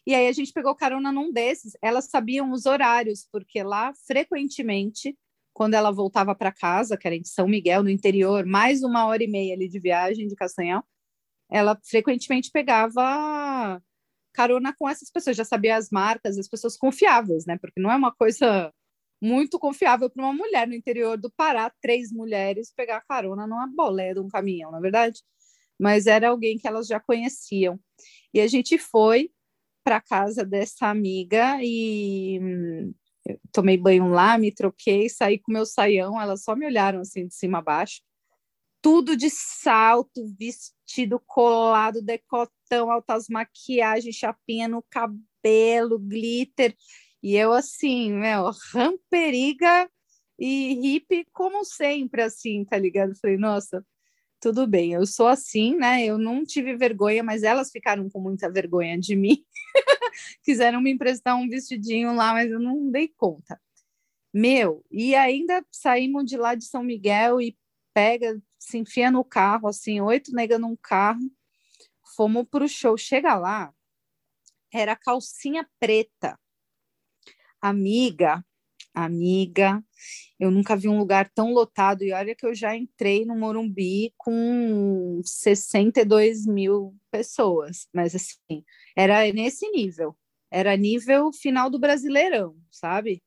E aí a gente pegou carona num desses, elas sabiam os horários, porque lá, frequentemente, quando ela voltava para casa, que era em São Miguel, no interior, mais uma hora e meia ali de viagem de Castanhal, ela frequentemente pegava carona com essas pessoas, já sabia as marcas, as pessoas confiáveis, né? Porque não é uma coisa muito confiável para uma mulher no interior do Pará, três mulheres pegar carona numa bolé de um caminhão, na é verdade. Mas era alguém que elas já conheciam. E a gente foi para casa dessa amiga e tomei banho lá, me troquei, saí com meu saião, elas só me olharam assim de cima a baixo. Tudo de salto, vestido colado, decotão, altas maquiagens, chapinha no cabelo, glitter. E eu assim, meu, ramperiga e hippie como sempre, assim, tá ligado? Falei, nossa, tudo bem, eu sou assim, né? Eu não tive vergonha, mas elas ficaram com muita vergonha de mim. (laughs) Quiseram me emprestar um vestidinho lá, mas eu não dei conta. Meu, e ainda saímos de lá de São Miguel e pega, se enfia no carro, assim, oito nega num carro, fomos pro show. Chega lá, era calcinha preta. Amiga, amiga, eu nunca vi um lugar tão lotado. E olha que eu já entrei no Morumbi com 62 mil pessoas, mas assim, era nesse nível. Era nível final do Brasileirão, sabe?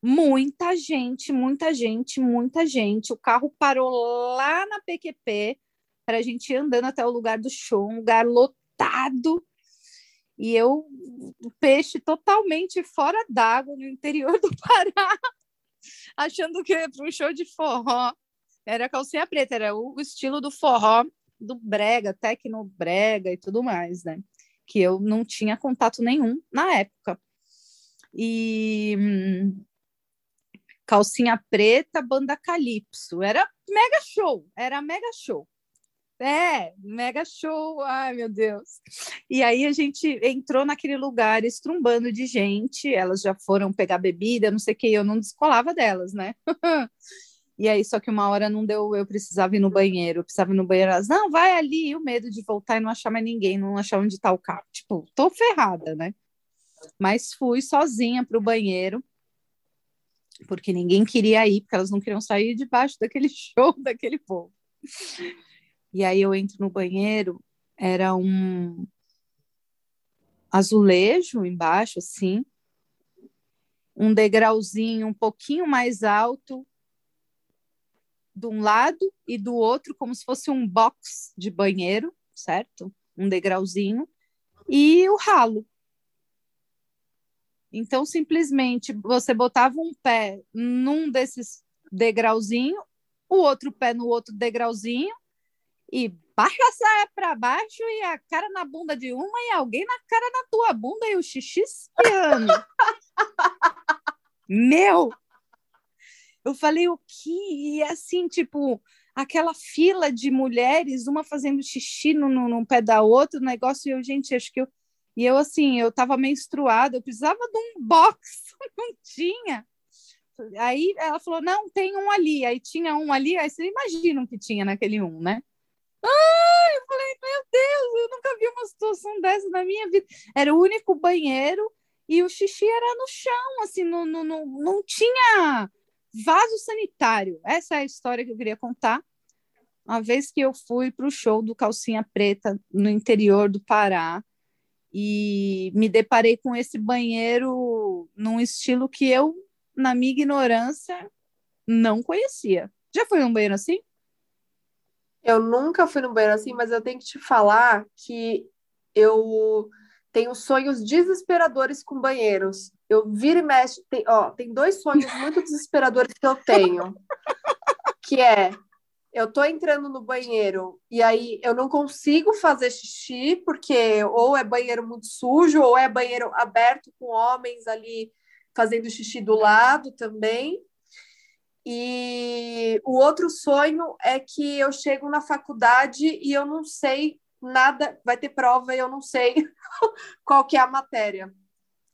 Muita gente, muita gente, muita gente. O carro parou lá na PQP para a gente ir andando até o lugar do show, um lugar lotado. E eu, peixe totalmente fora d'água no interior do (laughs) Pará, achando que para um show de forró era calcinha preta, era o estilo do forró do brega, tecno brega e tudo mais, né? Que eu não tinha contato nenhum na época. E hum, calcinha preta, banda Calypso, era mega show, era mega show. É, mega show, ai meu Deus. E aí a gente entrou naquele lugar estrumbando de gente, elas já foram pegar bebida, não sei o que, eu não descolava delas, né? (laughs) e aí, só que uma hora não deu, eu precisava ir no banheiro, eu precisava ir no banheiro, elas, não, vai ali, e o medo de voltar e não achar mais ninguém, não achar onde tá o carro. Tipo, tô ferrada, né? Mas fui sozinha pro banheiro, porque ninguém queria ir, porque elas não queriam sair debaixo daquele (laughs) show daquele povo. E aí eu entro no banheiro, era um azulejo embaixo, assim, um degrauzinho um pouquinho mais alto, de um lado e do outro, como se fosse um box de banheiro, certo? Um degrauzinho, e o ralo. Então, simplesmente, você botava um pé num desses degrauzinhos, o outro pé no outro degrauzinho, e baixa a saia para baixo e a cara na bunda de uma e alguém na cara da tua bunda e o xixi espiando. (laughs) Meu! Eu falei, o que? E assim, tipo, aquela fila de mulheres, uma fazendo xixi no, no, no pé da outra, o negócio, e eu, gente, acho que eu. E eu, assim, eu tava menstruada, eu precisava de um box, (laughs) não tinha. Aí ela falou: não, tem um ali. Aí tinha um ali, aí vocês imaginam que tinha naquele um, né? Ai, eu falei, meu Deus, eu nunca vi uma situação dessa na minha vida. Era o único banheiro e o xixi era no chão, assim, não, não, não, não tinha vaso sanitário. Essa é a história que eu queria contar. Uma vez que eu fui para o show do Calcinha Preta no interior do Pará e me deparei com esse banheiro num estilo que eu, na minha ignorância, não conhecia. Já foi um banheiro assim? Eu nunca fui num banheiro assim, mas eu tenho que te falar que eu tenho sonhos desesperadores com banheiros. Eu viro e mexe. Tem, ó, tem dois sonhos muito desesperadores que eu tenho. Que é eu tô entrando no banheiro e aí eu não consigo fazer xixi, porque ou é banheiro muito sujo, ou é banheiro aberto com homens ali fazendo xixi do lado também. E o outro sonho é que eu chego na faculdade e eu não sei nada, vai ter prova e eu não sei (laughs) qual que é a matéria.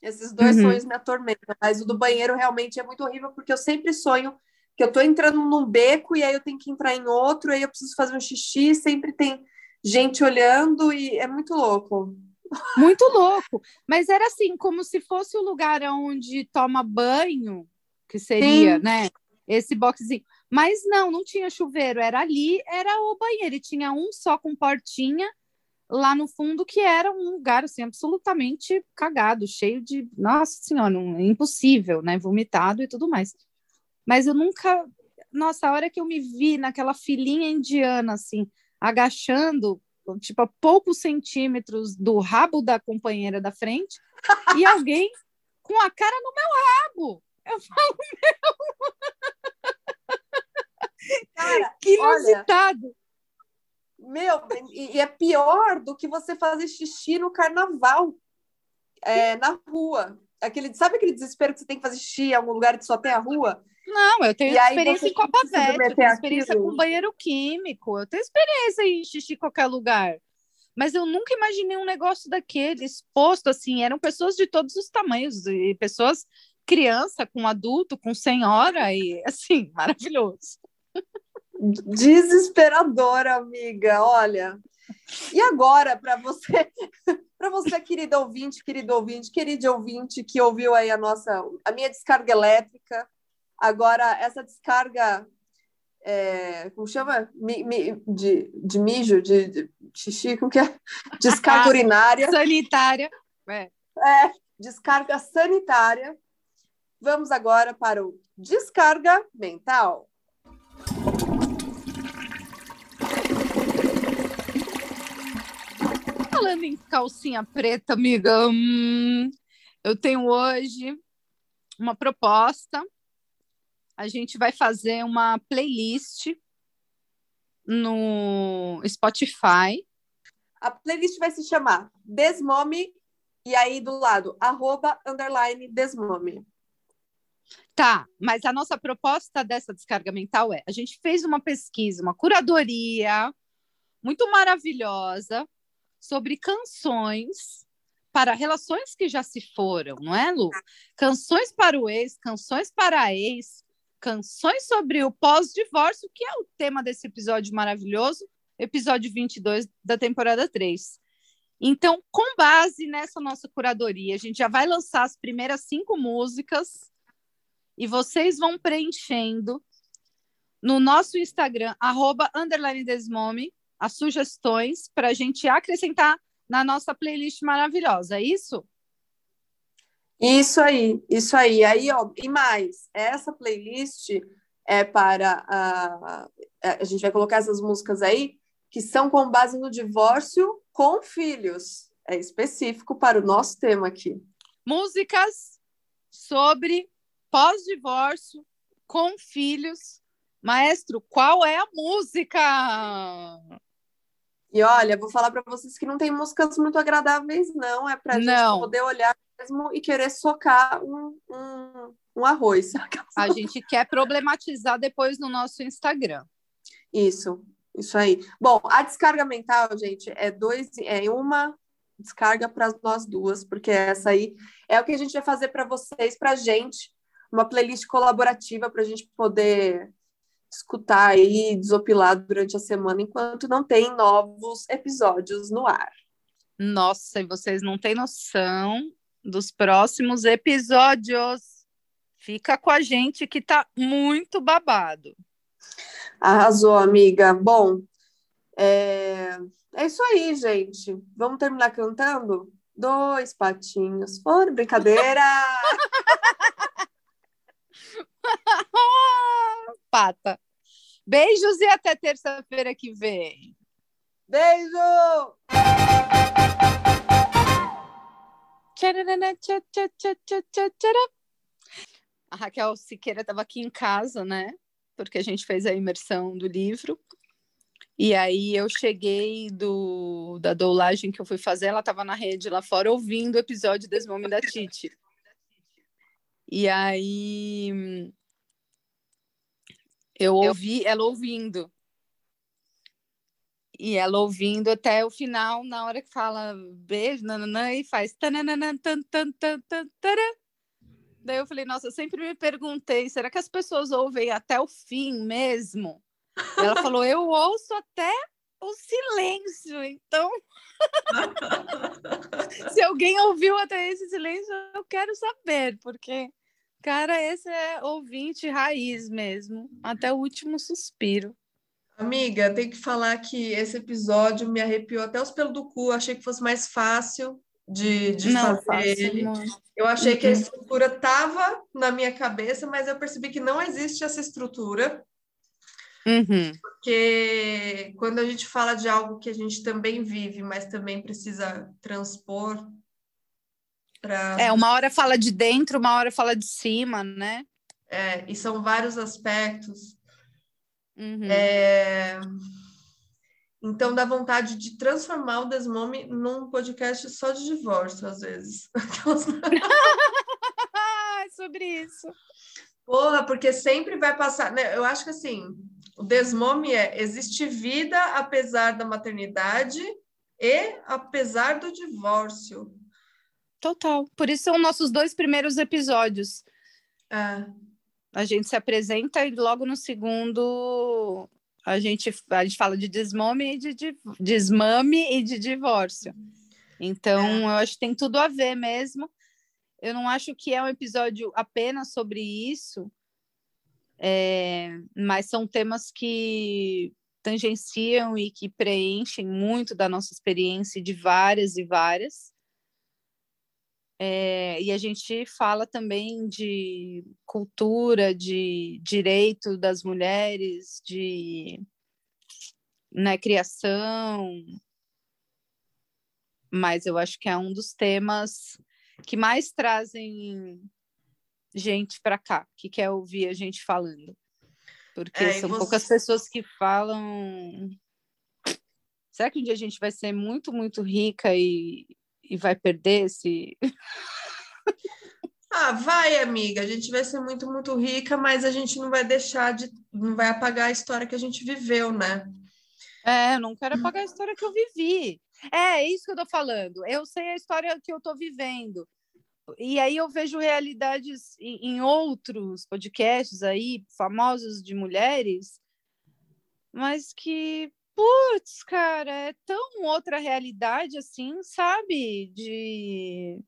Esses dois uhum. sonhos me atormentam, mas o do banheiro realmente é muito horrível porque eu sempre sonho que eu tô entrando num beco e aí eu tenho que entrar em outro, e aí eu preciso fazer um xixi, sempre tem gente olhando e é muito louco. Muito louco. Mas era assim, como se fosse o lugar onde toma banho, que seria, Sim. né? Esse boxzinho. Mas não, não tinha chuveiro, era ali, era o banheiro, e tinha um só com portinha lá no fundo que era um lugar assim absolutamente cagado, cheio de, nossa senhora, não, impossível, né, vomitado e tudo mais. Mas eu nunca, nossa, a hora que eu me vi naquela filinha indiana assim, agachando tipo a poucos centímetros do rabo da companheira da frente e alguém com a cara no meu rabo. Eu falo, (laughs) meu. Cara, que inusitado. Olha, meu, e, é pior do que você fazer xixi no carnaval, é, na rua. Aquele, sabe aquele desespero que você tem que fazer xixi em algum lugar que só tem a rua? Não, eu tenho e experiência em Copa Verde, eu tenho experiência aquilo. com banheiro químico, eu tenho experiência em xixi em qualquer lugar. Mas eu nunca imaginei um negócio daquele exposto assim. Eram pessoas de todos os tamanhos, e pessoas criança com adulto, com senhora, e assim, (laughs) maravilhoso. Desesperador, amiga. Olha. E agora, para você, (laughs) para você, querido ouvinte, querido ouvinte, querido ouvinte que ouviu aí a nossa, a minha descarga elétrica, agora essa descarga, é, como chama? Mi, mi, de, de mijo, de, de xixi, como que é? (laughs) Descarga urinária. Sanitária. É. é, descarga sanitária. Vamos agora para o descarga mental. Falando em calcinha preta, amiga, hum, eu tenho hoje uma proposta. A gente vai fazer uma playlist no Spotify. A playlist vai se chamar Desmome e aí do lado, arroba, underline, Desmome. Tá, mas a nossa proposta dessa descarga mental é: a gente fez uma pesquisa, uma curadoria muito maravilhosa sobre canções para relações que já se foram, não é, Lu? Canções para o ex, canções para a ex, canções sobre o pós-divórcio, que é o tema desse episódio maravilhoso, episódio 22 da temporada 3. Então, com base nessa nossa curadoria, a gente já vai lançar as primeiras cinco músicas e vocês vão preenchendo no nosso Instagram, arroba, underline desmome, as sugestões para a gente acrescentar na nossa playlist maravilhosa, é isso? Isso aí, isso aí. Aí, ó, e mais, essa playlist é para a, a gente vai colocar essas músicas aí que são com base no divórcio com filhos. É específico para o nosso tema aqui. Músicas sobre pós-divórcio com filhos. Maestro, qual é a música? E olha, vou falar para vocês que não tem músicas muito agradáveis, não. É para gente poder olhar mesmo e querer socar um, um, um arroz. (laughs) A gente quer problematizar depois no nosso Instagram. Isso, isso aí. Bom, a descarga mental, gente, é dois, é uma descarga para nós duas, porque essa aí é o que a gente vai fazer para vocês, para a gente, uma playlist colaborativa para a gente poder escutar e desopilar durante a semana, enquanto não tem novos episódios no ar. Nossa, e vocês não têm noção dos próximos episódios. Fica com a gente que tá muito babado. Arrasou, amiga. Bom, é, é isso aí, gente. Vamos terminar cantando? Dois patinhos foram brincadeira. (laughs) Pata. Beijos e até terça-feira que vem. Beijo! A Raquel Siqueira estava aqui em casa, né? Porque a gente fez a imersão do livro. E aí eu cheguei do, da doulagem que eu fui fazer, ela estava na rede lá fora ouvindo o episódio desse momento da Titi. E aí eu ouvi ela ouvindo. E ela ouvindo até o final, na hora que fala beijo, nananã, e faz tananana, tan, tan, tan, tan, Daí eu falei, nossa, eu sempre me perguntei, será que as pessoas ouvem até o fim mesmo? Ela falou, eu ouço até o silêncio, então. (laughs) Se alguém ouviu até esse silêncio, eu quero saber, porque, cara, esse é ouvinte raiz mesmo, até o último suspiro. Amiga, tem que falar que esse episódio me arrepiou até os pelos do cu. Achei que fosse mais fácil de, de não, fazer ele. Eu achei uhum. que a uhum. estrutura estava na minha cabeça, mas eu percebi que não existe essa estrutura. Uhum. Porque quando a gente fala de algo que a gente também vive, mas também precisa transpor É, uma hora fala de dentro, uma hora fala de cima, né? É, e são vários aspectos. Uhum. É... Então dá vontade de transformar o Desmome num podcast só de divórcio, às vezes. (laughs) (laughs) é sobre isso. Porra, porque sempre vai passar. Né? Eu acho que assim, o Desmome é existe vida apesar da maternidade e apesar do divórcio. Total. Por isso são nossos dois primeiros episódios. É. A gente se apresenta e logo no segundo a gente, a gente fala de desmame e de, de desmame e de divórcio. Então, é. eu acho que tem tudo a ver mesmo. Eu não acho que é um episódio apenas sobre isso, é, mas são temas que tangenciam e que preenchem muito da nossa experiência de várias e várias. É, e a gente fala também de cultura, de direito das mulheres, de né, criação, mas eu acho que é um dos temas que mais trazem gente para cá, que quer ouvir a gente falando. Porque é, são você... poucas pessoas que falam. Será que um dia a gente vai ser muito, muito rica e, e vai perder esse. (laughs) Ah, vai, amiga. A gente vai ser muito, muito rica, mas a gente não vai deixar de. não vai apagar a história que a gente viveu, né? É, eu não quero apagar a história que eu vivi. É, é isso que eu tô falando. Eu sei a história que eu tô vivendo. E aí eu vejo realidades em, em outros podcasts aí, famosos de mulheres, mas que putz, cara, é tão outra realidade assim, sabe? De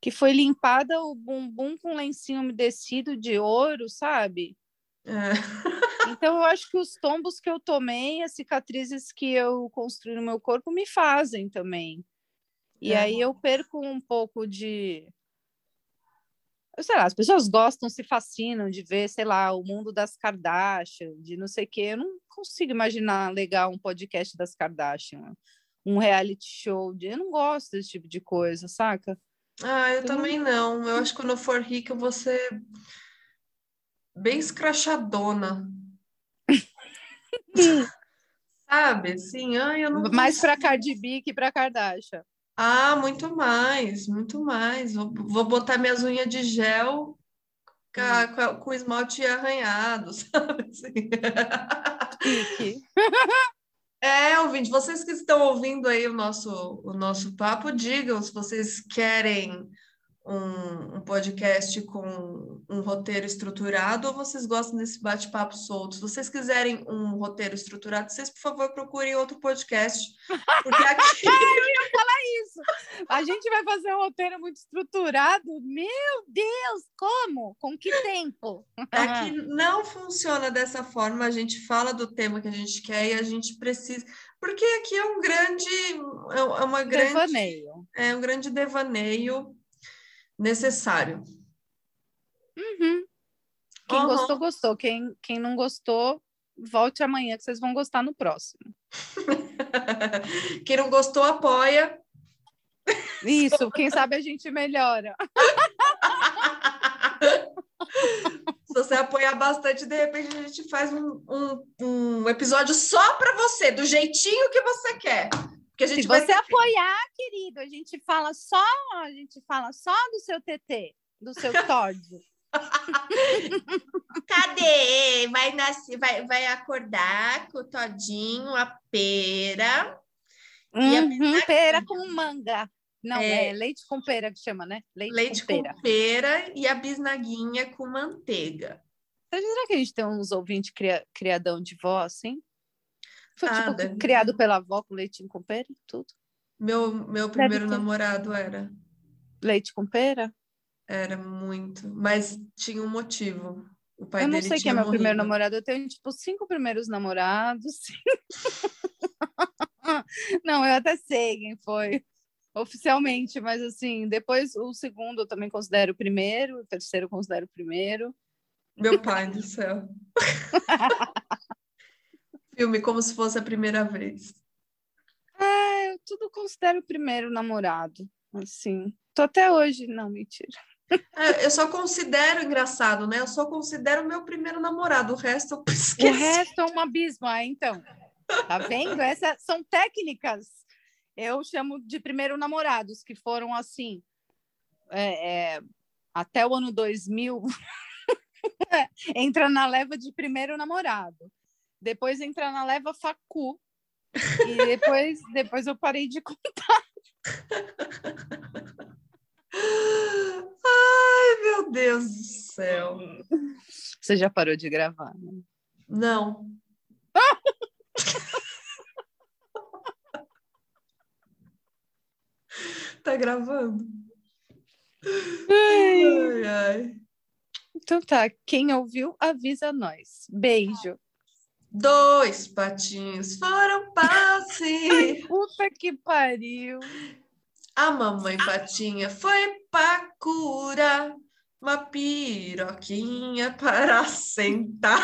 que foi limpada o bumbum com lencinho umedecido de ouro, sabe? É. Então eu acho que os tombos que eu tomei, as cicatrizes que eu construí no meu corpo me fazem também. E é. aí eu perco um pouco de sei lá, as pessoas gostam, se fascinam de ver, sei lá, o mundo das Kardashian, de não sei o quê. Eu não consigo imaginar legal um podcast das Kardashian, um reality show. De... Eu não gosto desse tipo de coisa, saca? Ah, eu, eu também não... não. Eu acho que quando eu for rica, eu vou ser bem escrachadona. (laughs) Sabe? Sim, ai, eu não. Mais para Cardi B que para Kardashian. Ah, muito mais, muito mais. Vou, vou botar minhas unhas de gel com, hum. com esmalte arranhado, (laughs) sabe? Assim. É, ouvinte, vocês que estão ouvindo aí o nosso, o nosso papo, digam se vocês querem um, um, podcast com um roteiro estruturado ou vocês gostam desse bate-papo solto? Se vocês quiserem um roteiro estruturado, vocês, por favor, procurem outro podcast. Porque (laughs) aqui... Eu ia falar isso! A gente vai fazer um roteiro muito estruturado? Meu Deus! Como? Com que tempo? Aqui não funciona dessa forma. A gente fala do tema que a gente quer e a gente precisa... Porque aqui é um grande... É, é uma grande... Devaneio. É um grande devaneio necessário. Uhum. Quem uhum. gostou, gostou. Quem, quem não gostou, volte amanhã que vocês vão gostar no próximo. (laughs) quem não gostou, apoia. Isso, quem sabe a gente melhora. (laughs) Se você apoiar bastante, de repente a gente faz um, um, um episódio só para você, do jeitinho que você quer. Porque a gente Se vai você apoiar, querido, a gente fala só, a gente fala só do seu TT, do seu (laughs) Todd. (laughs) Cadê? Vai nascer, vai, vai acordar com o todinho, a pera. Uhum, a pera com manga. Não, é, é, leite com pera que chama, né? Leite, leite com, pera. com pera e a bisnaguinha com manteiga. Será que a gente tem uns ouvintes cria, criadão de voz, hein? Foi tipo, criado pela avó com leitinho com pera e tudo. Meu, meu primeiro namorado era. Leite com pera? Era muito, mas tinha um motivo. O pai eu não sei quem é meu morrido. primeiro namorado. Eu tenho, tipo, cinco primeiros namorados. (laughs) não, eu até sei quem foi oficialmente, mas assim, depois o segundo eu também considero o primeiro, o terceiro eu considero o primeiro. Meu pai do céu. (laughs) filme como se fosse a primeira vez. Ah, eu tudo considero o primeiro namorado, assim. Tô até hoje, não, mentira. É, eu só considero engraçado, né? Eu só considero meu primeiro namorado, o resto eu (laughs) esqueci. O resto é um abismo, ah, então. Tá vendo? Essas são técnicas. Eu chamo de primeiro namorados, que foram assim, é, é, até o ano 2000, (laughs) entra na leva de primeiro namorado depois entrar na leva facu. E depois, (laughs) depois eu parei de contar. Ai, meu Deus do céu. Você já parou de gravar, né? Não. (laughs) tá gravando? Ai. Ai, ai. Então tá, quem ouviu, avisa nós. Beijo. Dois patinhos foram passe. (laughs) Puta que pariu. A mamãe patinha foi pra curar uma piroquinha para (laughs) sentar.